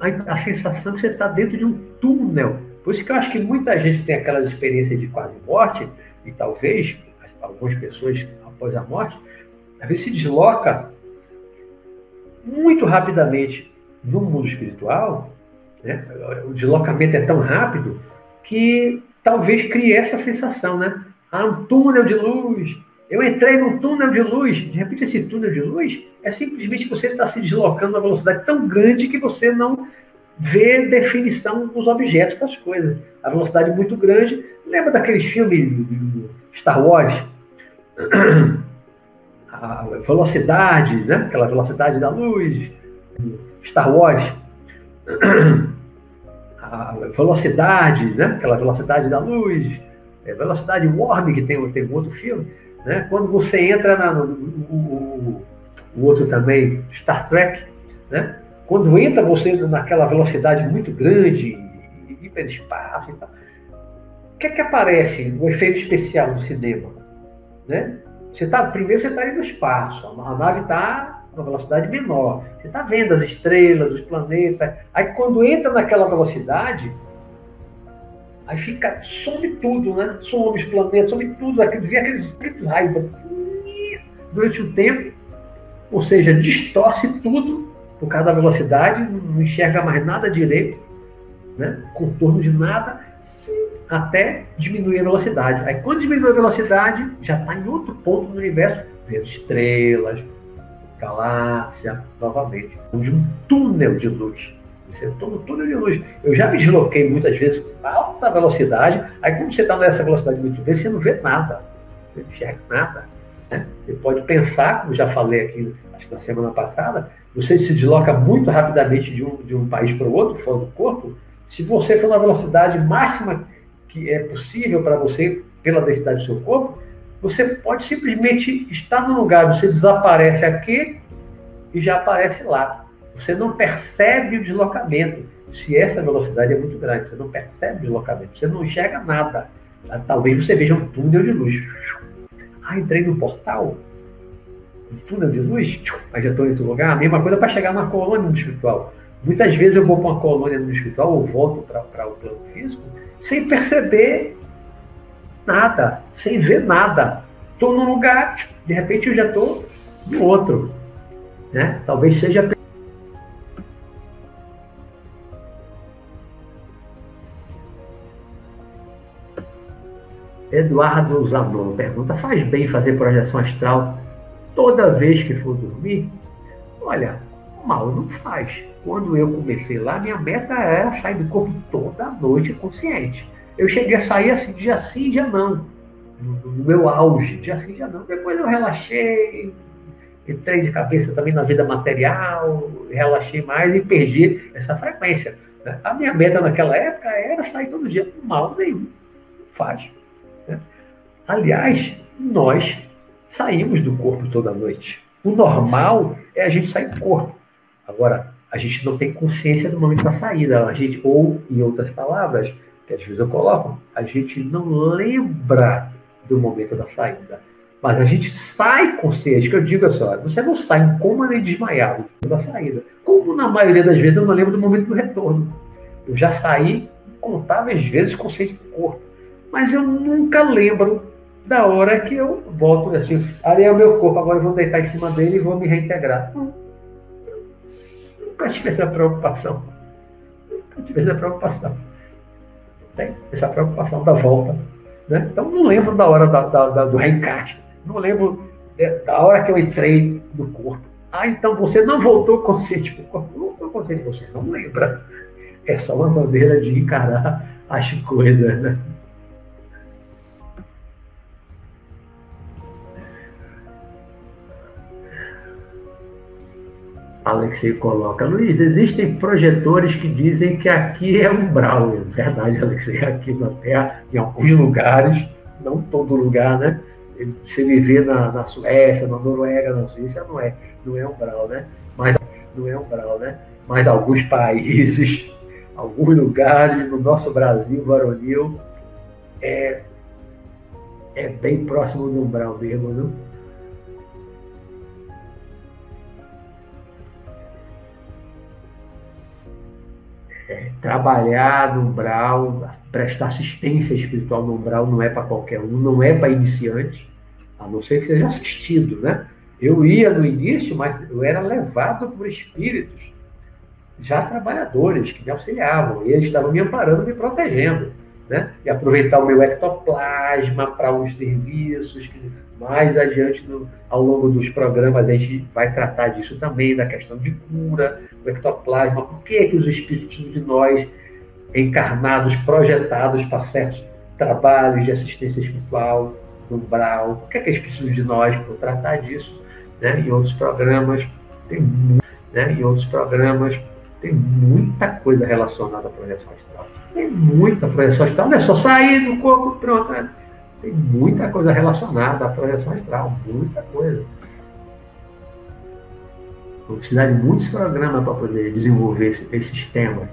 a, a sensação que você está dentro de um túnel. Por isso que eu acho que muita gente tem aquelas experiências de quase morte, e talvez algumas pessoas após a morte, às vezes se desloca muito rapidamente no mundo espiritual, né? o deslocamento é tão rápido que talvez crie essa sensação, né? Há um túnel de luz, eu entrei num túnel de luz. De repente, esse túnel de luz é simplesmente você estar se deslocando a uma velocidade tão grande que você não vê definição dos objetos, das coisas. A velocidade é muito grande. Lembra daqueles filmes Star Wars? A velocidade, né? aquela velocidade da luz. Star Wars. A velocidade, né? aquela velocidade da luz. É, velocidade Warm, que tem, tem outro filme né? Quando você entra na, no, o, outro também, Star Trek, né? quando entra você naquela velocidade muito grande, hiperespaço e tal, o que é que aparece o efeito especial no cinema? Né? Você tá, primeiro você está ali no espaço, a nave está numa velocidade menor. Você está vendo as estrelas, os planetas. Aí quando entra naquela velocidade, Aí fica, some tudo, né? Some os planetas, some tudo, vê aqueles, aqueles raios assim, durante o tempo, ou seja, distorce tudo por causa da velocidade, não enxerga mais nada direito, né? contorno de nada, até diminuir a velocidade. Aí quando diminui a velocidade, já está em outro ponto do universo, vendo estrelas, galáxia, novamente. De um túnel de luz. Você todo túnel de luz. Eu já me desloquei muitas vezes a alta velocidade, aí quando você está nessa velocidade muito grande, você não vê nada. Não enxerga nada. Né? Você pode pensar, como já falei aqui acho que na semana passada, você se desloca muito rapidamente de um, de um país para o outro, fora do corpo, se você for na velocidade máxima que é possível para você, pela densidade do seu corpo, você pode simplesmente estar no lugar, você desaparece aqui e já aparece lá. Você não percebe o deslocamento. Se essa velocidade é muito grande, você não percebe o deslocamento, você não enxerga nada. Talvez você veja um túnel de luz. Ah, entrei no portal, um túnel de luz, mas já estou em outro lugar. A mesma coisa para chegar na colônia no espiritual. Muitas vezes eu vou para uma colônia no espiritual ou volto para o plano físico sem perceber nada, sem ver nada. Estou num lugar, de repente eu já estou no outro. Né? Talvez seja. Eduardo Zanon pergunta: faz bem fazer projeção astral toda vez que for dormir? Olha, mal não faz. Quando eu comecei lá, minha meta era sair do corpo toda noite consciente. Eu cheguei a sair assim, dia sim, dia não. No, meu auge, dia sim, dia não. Depois eu relaxei, entrei de cabeça também na vida material, relaxei mais e perdi essa frequência. Né? A minha meta naquela época era sair todo dia. Mal nenhum. Faz. Aliás, nós saímos do corpo toda noite. O normal é a gente sair do corpo. Agora, a gente não tem consciência do momento da saída. A gente, ou, em outras palavras, que às vezes eu coloco, a gente não lembra do momento da saída. Mas a gente sai consciente, que eu digo assim, olha, você não sai em coma nem desmaiado da saída. Como na maioria das vezes eu não lembro do momento do retorno. Eu já saí incontáveis vezes consciente do corpo. Mas eu nunca lembro da hora que eu volto assim, ali é o meu corpo, agora eu vou deitar em cima dele e vou me reintegrar. Nunca tive essa preocupação. Nunca tive essa preocupação. Tem essa preocupação da volta. Né? Então, não lembro da hora da, da, da, do reencarte. Não lembro é, da hora que eu entrei no corpo. Ah, então você não voltou consciente para o corpo. Não voltou consciente, você não lembra. É só uma maneira de encarar as coisas. Né? Alexei coloca, Luiz, existem projetores que dizem que aqui é umbral. É verdade, Alexei, aqui na Terra, em alguns lugares, não todo lugar, né? Você viver na, na Suécia, na Noruega, na Suíça, não é, não é umbral, né? Mas não é umbral, né? Mas alguns países, alguns lugares no nosso Brasil varonil, é, é bem próximo do umbral mesmo, não? É, trabalhar no umbral, prestar assistência espiritual no umbral não é para qualquer um, não é para iniciante, a não ser que seja assistido, né? Eu ia no início, mas eu era levado por espíritos já trabalhadores que me auxiliavam, e eles estavam me amparando, me protegendo, né? E aproveitar o meu ectoplasma para os serviços que mais adiante, no, ao longo dos programas, a gente vai tratar disso também, da questão de cura, do ectoplasma, por que, é que os espíritos de nós, encarnados, projetados para certos trabalhos de assistência espiritual, do umbral, por que, é que precisam de nós para tratar disso? Né? Em outros programas, tem né? em outros programas, tem muita coisa relacionada à projeção astral. Tem muita projeção astral, não é só sair do corpo, pronto, né? Tem muita coisa relacionada à projeção astral, muita coisa. Vou precisar de muitos programas para poder desenvolver esse, esses temas.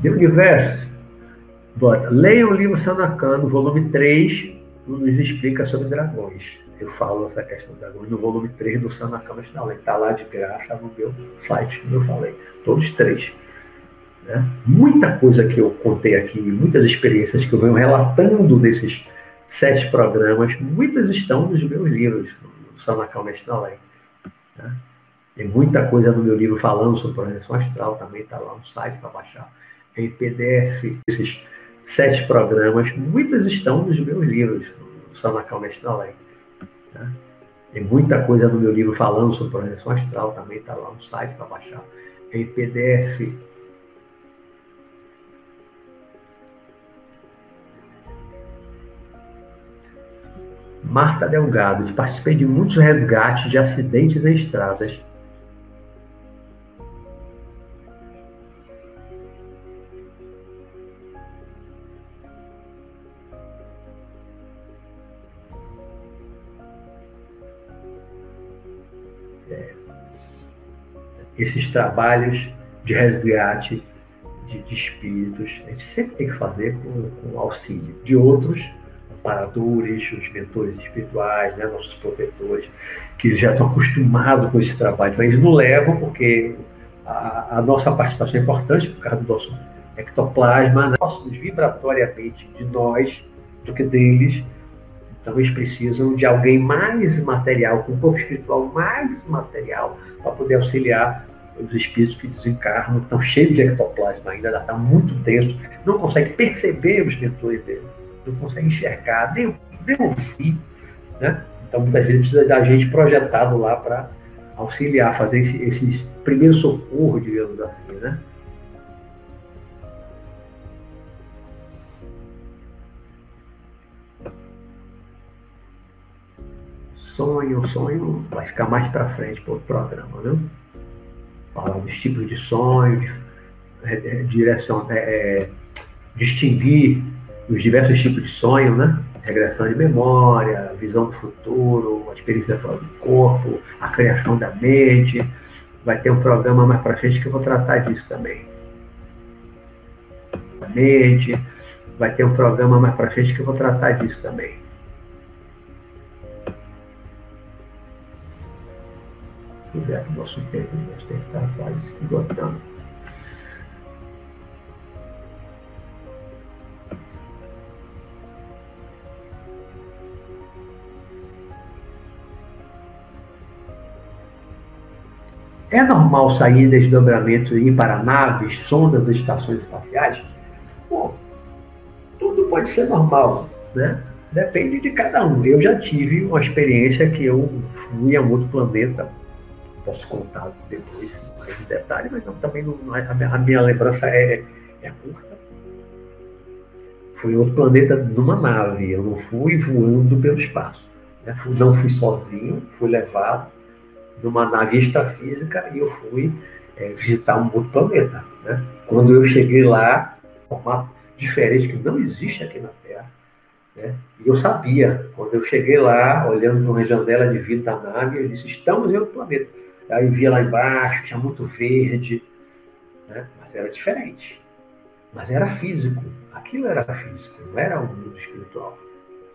De universo. Bota, leia o livro Sanakano, volume 3, nos explica sobre dragões eu falo essa questão da luz no volume 3 do Sanakama Shinalen. Está lá de graça no meu site, como eu falei. Todos três. Né? Muita coisa que eu contei aqui, muitas experiências que eu venho relatando nesses sete programas, muitas estão nos meus livros, no Sanakama Shinalen. Tá? Tem muita coisa no meu livro falando sobre projeção astral, também está lá no site para baixar em PDF. Esses sete programas, muitas estão nos meus livros, Sanacal Mestre tá? Tem muita coisa no meu livro falando sobre projeção astral, também está lá no site para baixar em PDF. Marta Delgado, participei de muitos resgates de acidentes em estradas esses trabalhos de resgate de, de, espíritos, a gente sempre tem que fazer com, com auxílio de outros amparadores, os mentores espirituais, né, nossos protetores, que já estão acostumados com esse trabalho. Então, eles não levam porque a, a nossa participação é importante por causa do nosso ectoplasma, né? próximos vibratoriamente de nós do que deles. Então, eles precisam de alguém mais material, com um corpo espiritual mais material, para poder auxiliar os espíritos que desencarnam, estão cheios de ectoplasma ainda, está muito denso, não consegue perceber os mentores dele, não consegue enxergar, nem, nem ouvir. Né? Então, muitas vezes precisa da gente projetado lá para auxiliar, fazer esse, esses primeiros socorros, digamos assim. Né? Sonho, sonho vai ficar mais para frente para o programa, né? falar dos tipos de sonhos, é, é, direção, é, é, distinguir os diversos tipos de sonho, né? Regressão de memória, visão do futuro, a experiência fora do corpo, a criação da mente. Vai ter um programa mais para frente que eu vou tratar disso também. A mente. Vai ter um programa mais para frente que eu vou tratar disso também. Tiver que nosso tempo, nosso tempo está quase se esgotando. É normal sair desdobramentos e ir para naves, sondas, estações espaciais? Bom, tudo pode ser normal, né? Depende de cada um. Eu já tive uma experiência que eu fui a um outro planeta posso contar depois mais em detalhe, mas não, também não, é, a, minha, a, minha, lembrança é, é curta. Fui em outro planeta numa nave, eu não fui voando pelo espaço. Né? Não fui sozinho, fui levado numa nave extrafísica e eu fui é, visitar um outro planeta. Né? Quando eu cheguei lá, formato diferente que não existe aqui na Terra, né? E eu sabia, quando eu cheguei lá, olhando para uma janela de vidro da nave, eu disse: estamos em outro planeta. Aí via lá embaixo, tinha muito verde, né? mas era diferente. Mas era físico. Aquilo era físico, não era um mundo espiritual.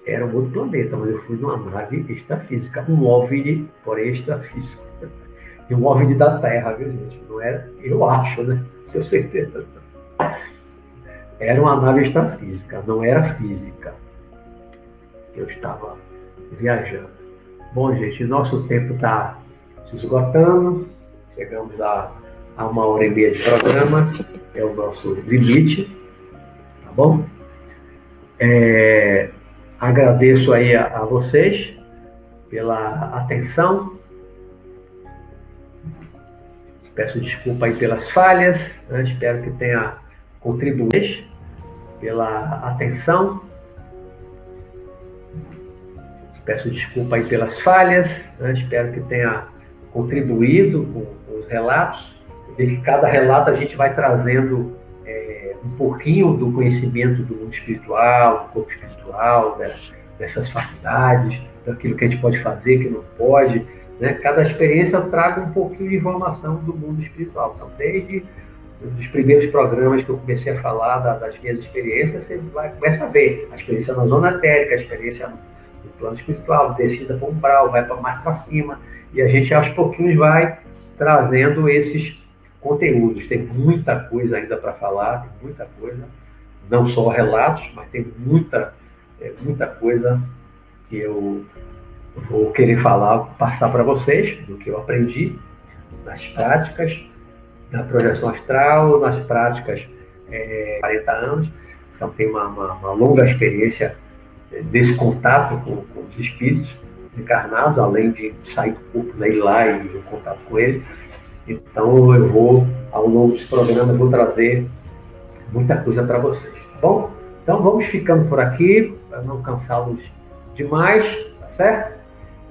Era um outro planeta, mas eu fui numa nave extrafísica. Um OVNI, porém extrafísico. E um OVNI da Terra, viu, gente? Não era, eu acho, né? Tenho certeza. Era uma nave extrafísica, não era física. Eu estava viajando. Bom, gente, nosso tempo está esgotando. Chegamos a, a uma hora e meia de programa, é o nosso limite, tá bom? É, agradeço aí a, a vocês pela atenção. Peço desculpa aí pelas falhas, né? espero que tenha contribuído pela atenção. Peço desculpa aí pelas falhas, né? espero que tenha contribuído com, os relatos, ver que cada relato a gente vai trazendo é, um pouquinho do conhecimento do mundo espiritual, do corpo espiritual, né, dessas faculdades, daquilo que a gente pode fazer, que não pode. Né? Cada experiência traga um pouquinho de informação do mundo espiritual. Então, desde os primeiros programas que eu comecei a falar da, das minhas experiências, você vai, começa a ver a experiência na zona etérica, a experiência plano espiritual, descida para o umbral, vai para mais para cima, e a gente aos pouquinhos vai trazendo esses conteúdos. Tem muita coisa ainda para falar, tem muita coisa, não só relatos, mas tem muita, é, muita coisa que eu vou querer falar, passar para vocês do que eu aprendi. nas práticas da projeção astral, nas práticas é, 40 anos, então tem uma, uma, uma longa experiência desse contato com, com, os espíritos encarnados, além de sair do corpo, né, lá e o contato com ele. Então eu vou, ao longo dos programas, vou trazer muita coisa para vocês, tá bom? Então vamos ficando por aqui, para não cansá-los demais, tá certo?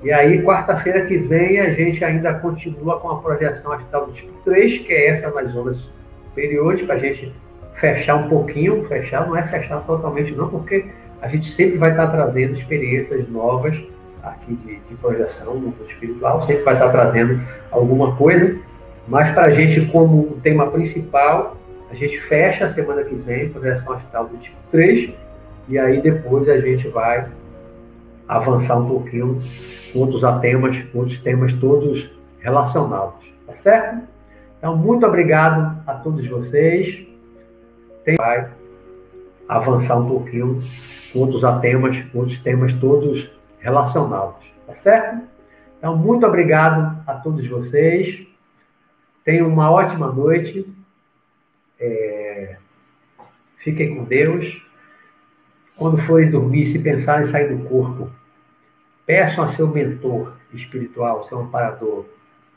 E aí, quarta-feira que vem, a gente ainda continua com a projeção astral do tipo 3, que é essa nas zonas superiores, para a gente fechar um pouquinho, fechar, não é fechar totalmente não, porque a gente sempre vai estar trazendo experiências novas aqui de, de projeção no mundo espiritual, sempre vai estar trazendo alguma coisa, mas para a gente, como tema principal, a gente fecha a semana que vem, projeção astral do tipo 3, e aí depois a gente vai avançar um pouquinho com outros temas, outros temas todos relacionados, tá certo? Então, muito obrigado a todos vocês. Tem... Avançar um pouquinho com outros temas, outros temas todos relacionados, tá certo? Então, muito obrigado a todos vocês. Tenham uma ótima noite. É... Fiquem com Deus. Quando forem dormir, se pensarem em sair do corpo, peçam a seu mentor espiritual, seu amparador,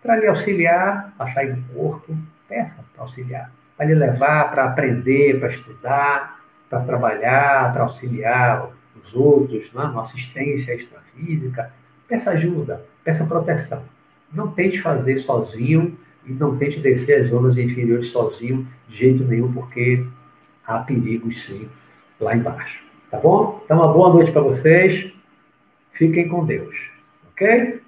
para lhe auxiliar a sair do corpo. Peça para auxiliar, para lhe levar, para aprender, para estudar, para trabalhar, para auxiliar os outros, né? uma assistência extrafísica. Peça ajuda, peça proteção. Não tente fazer sozinho e não tente descer as zonas inferiores sozinho, de jeito nenhum, porque há perigos sim lá embaixo. Tá bom? Então, uma boa noite para vocês. Fiquem com Deus. Ok?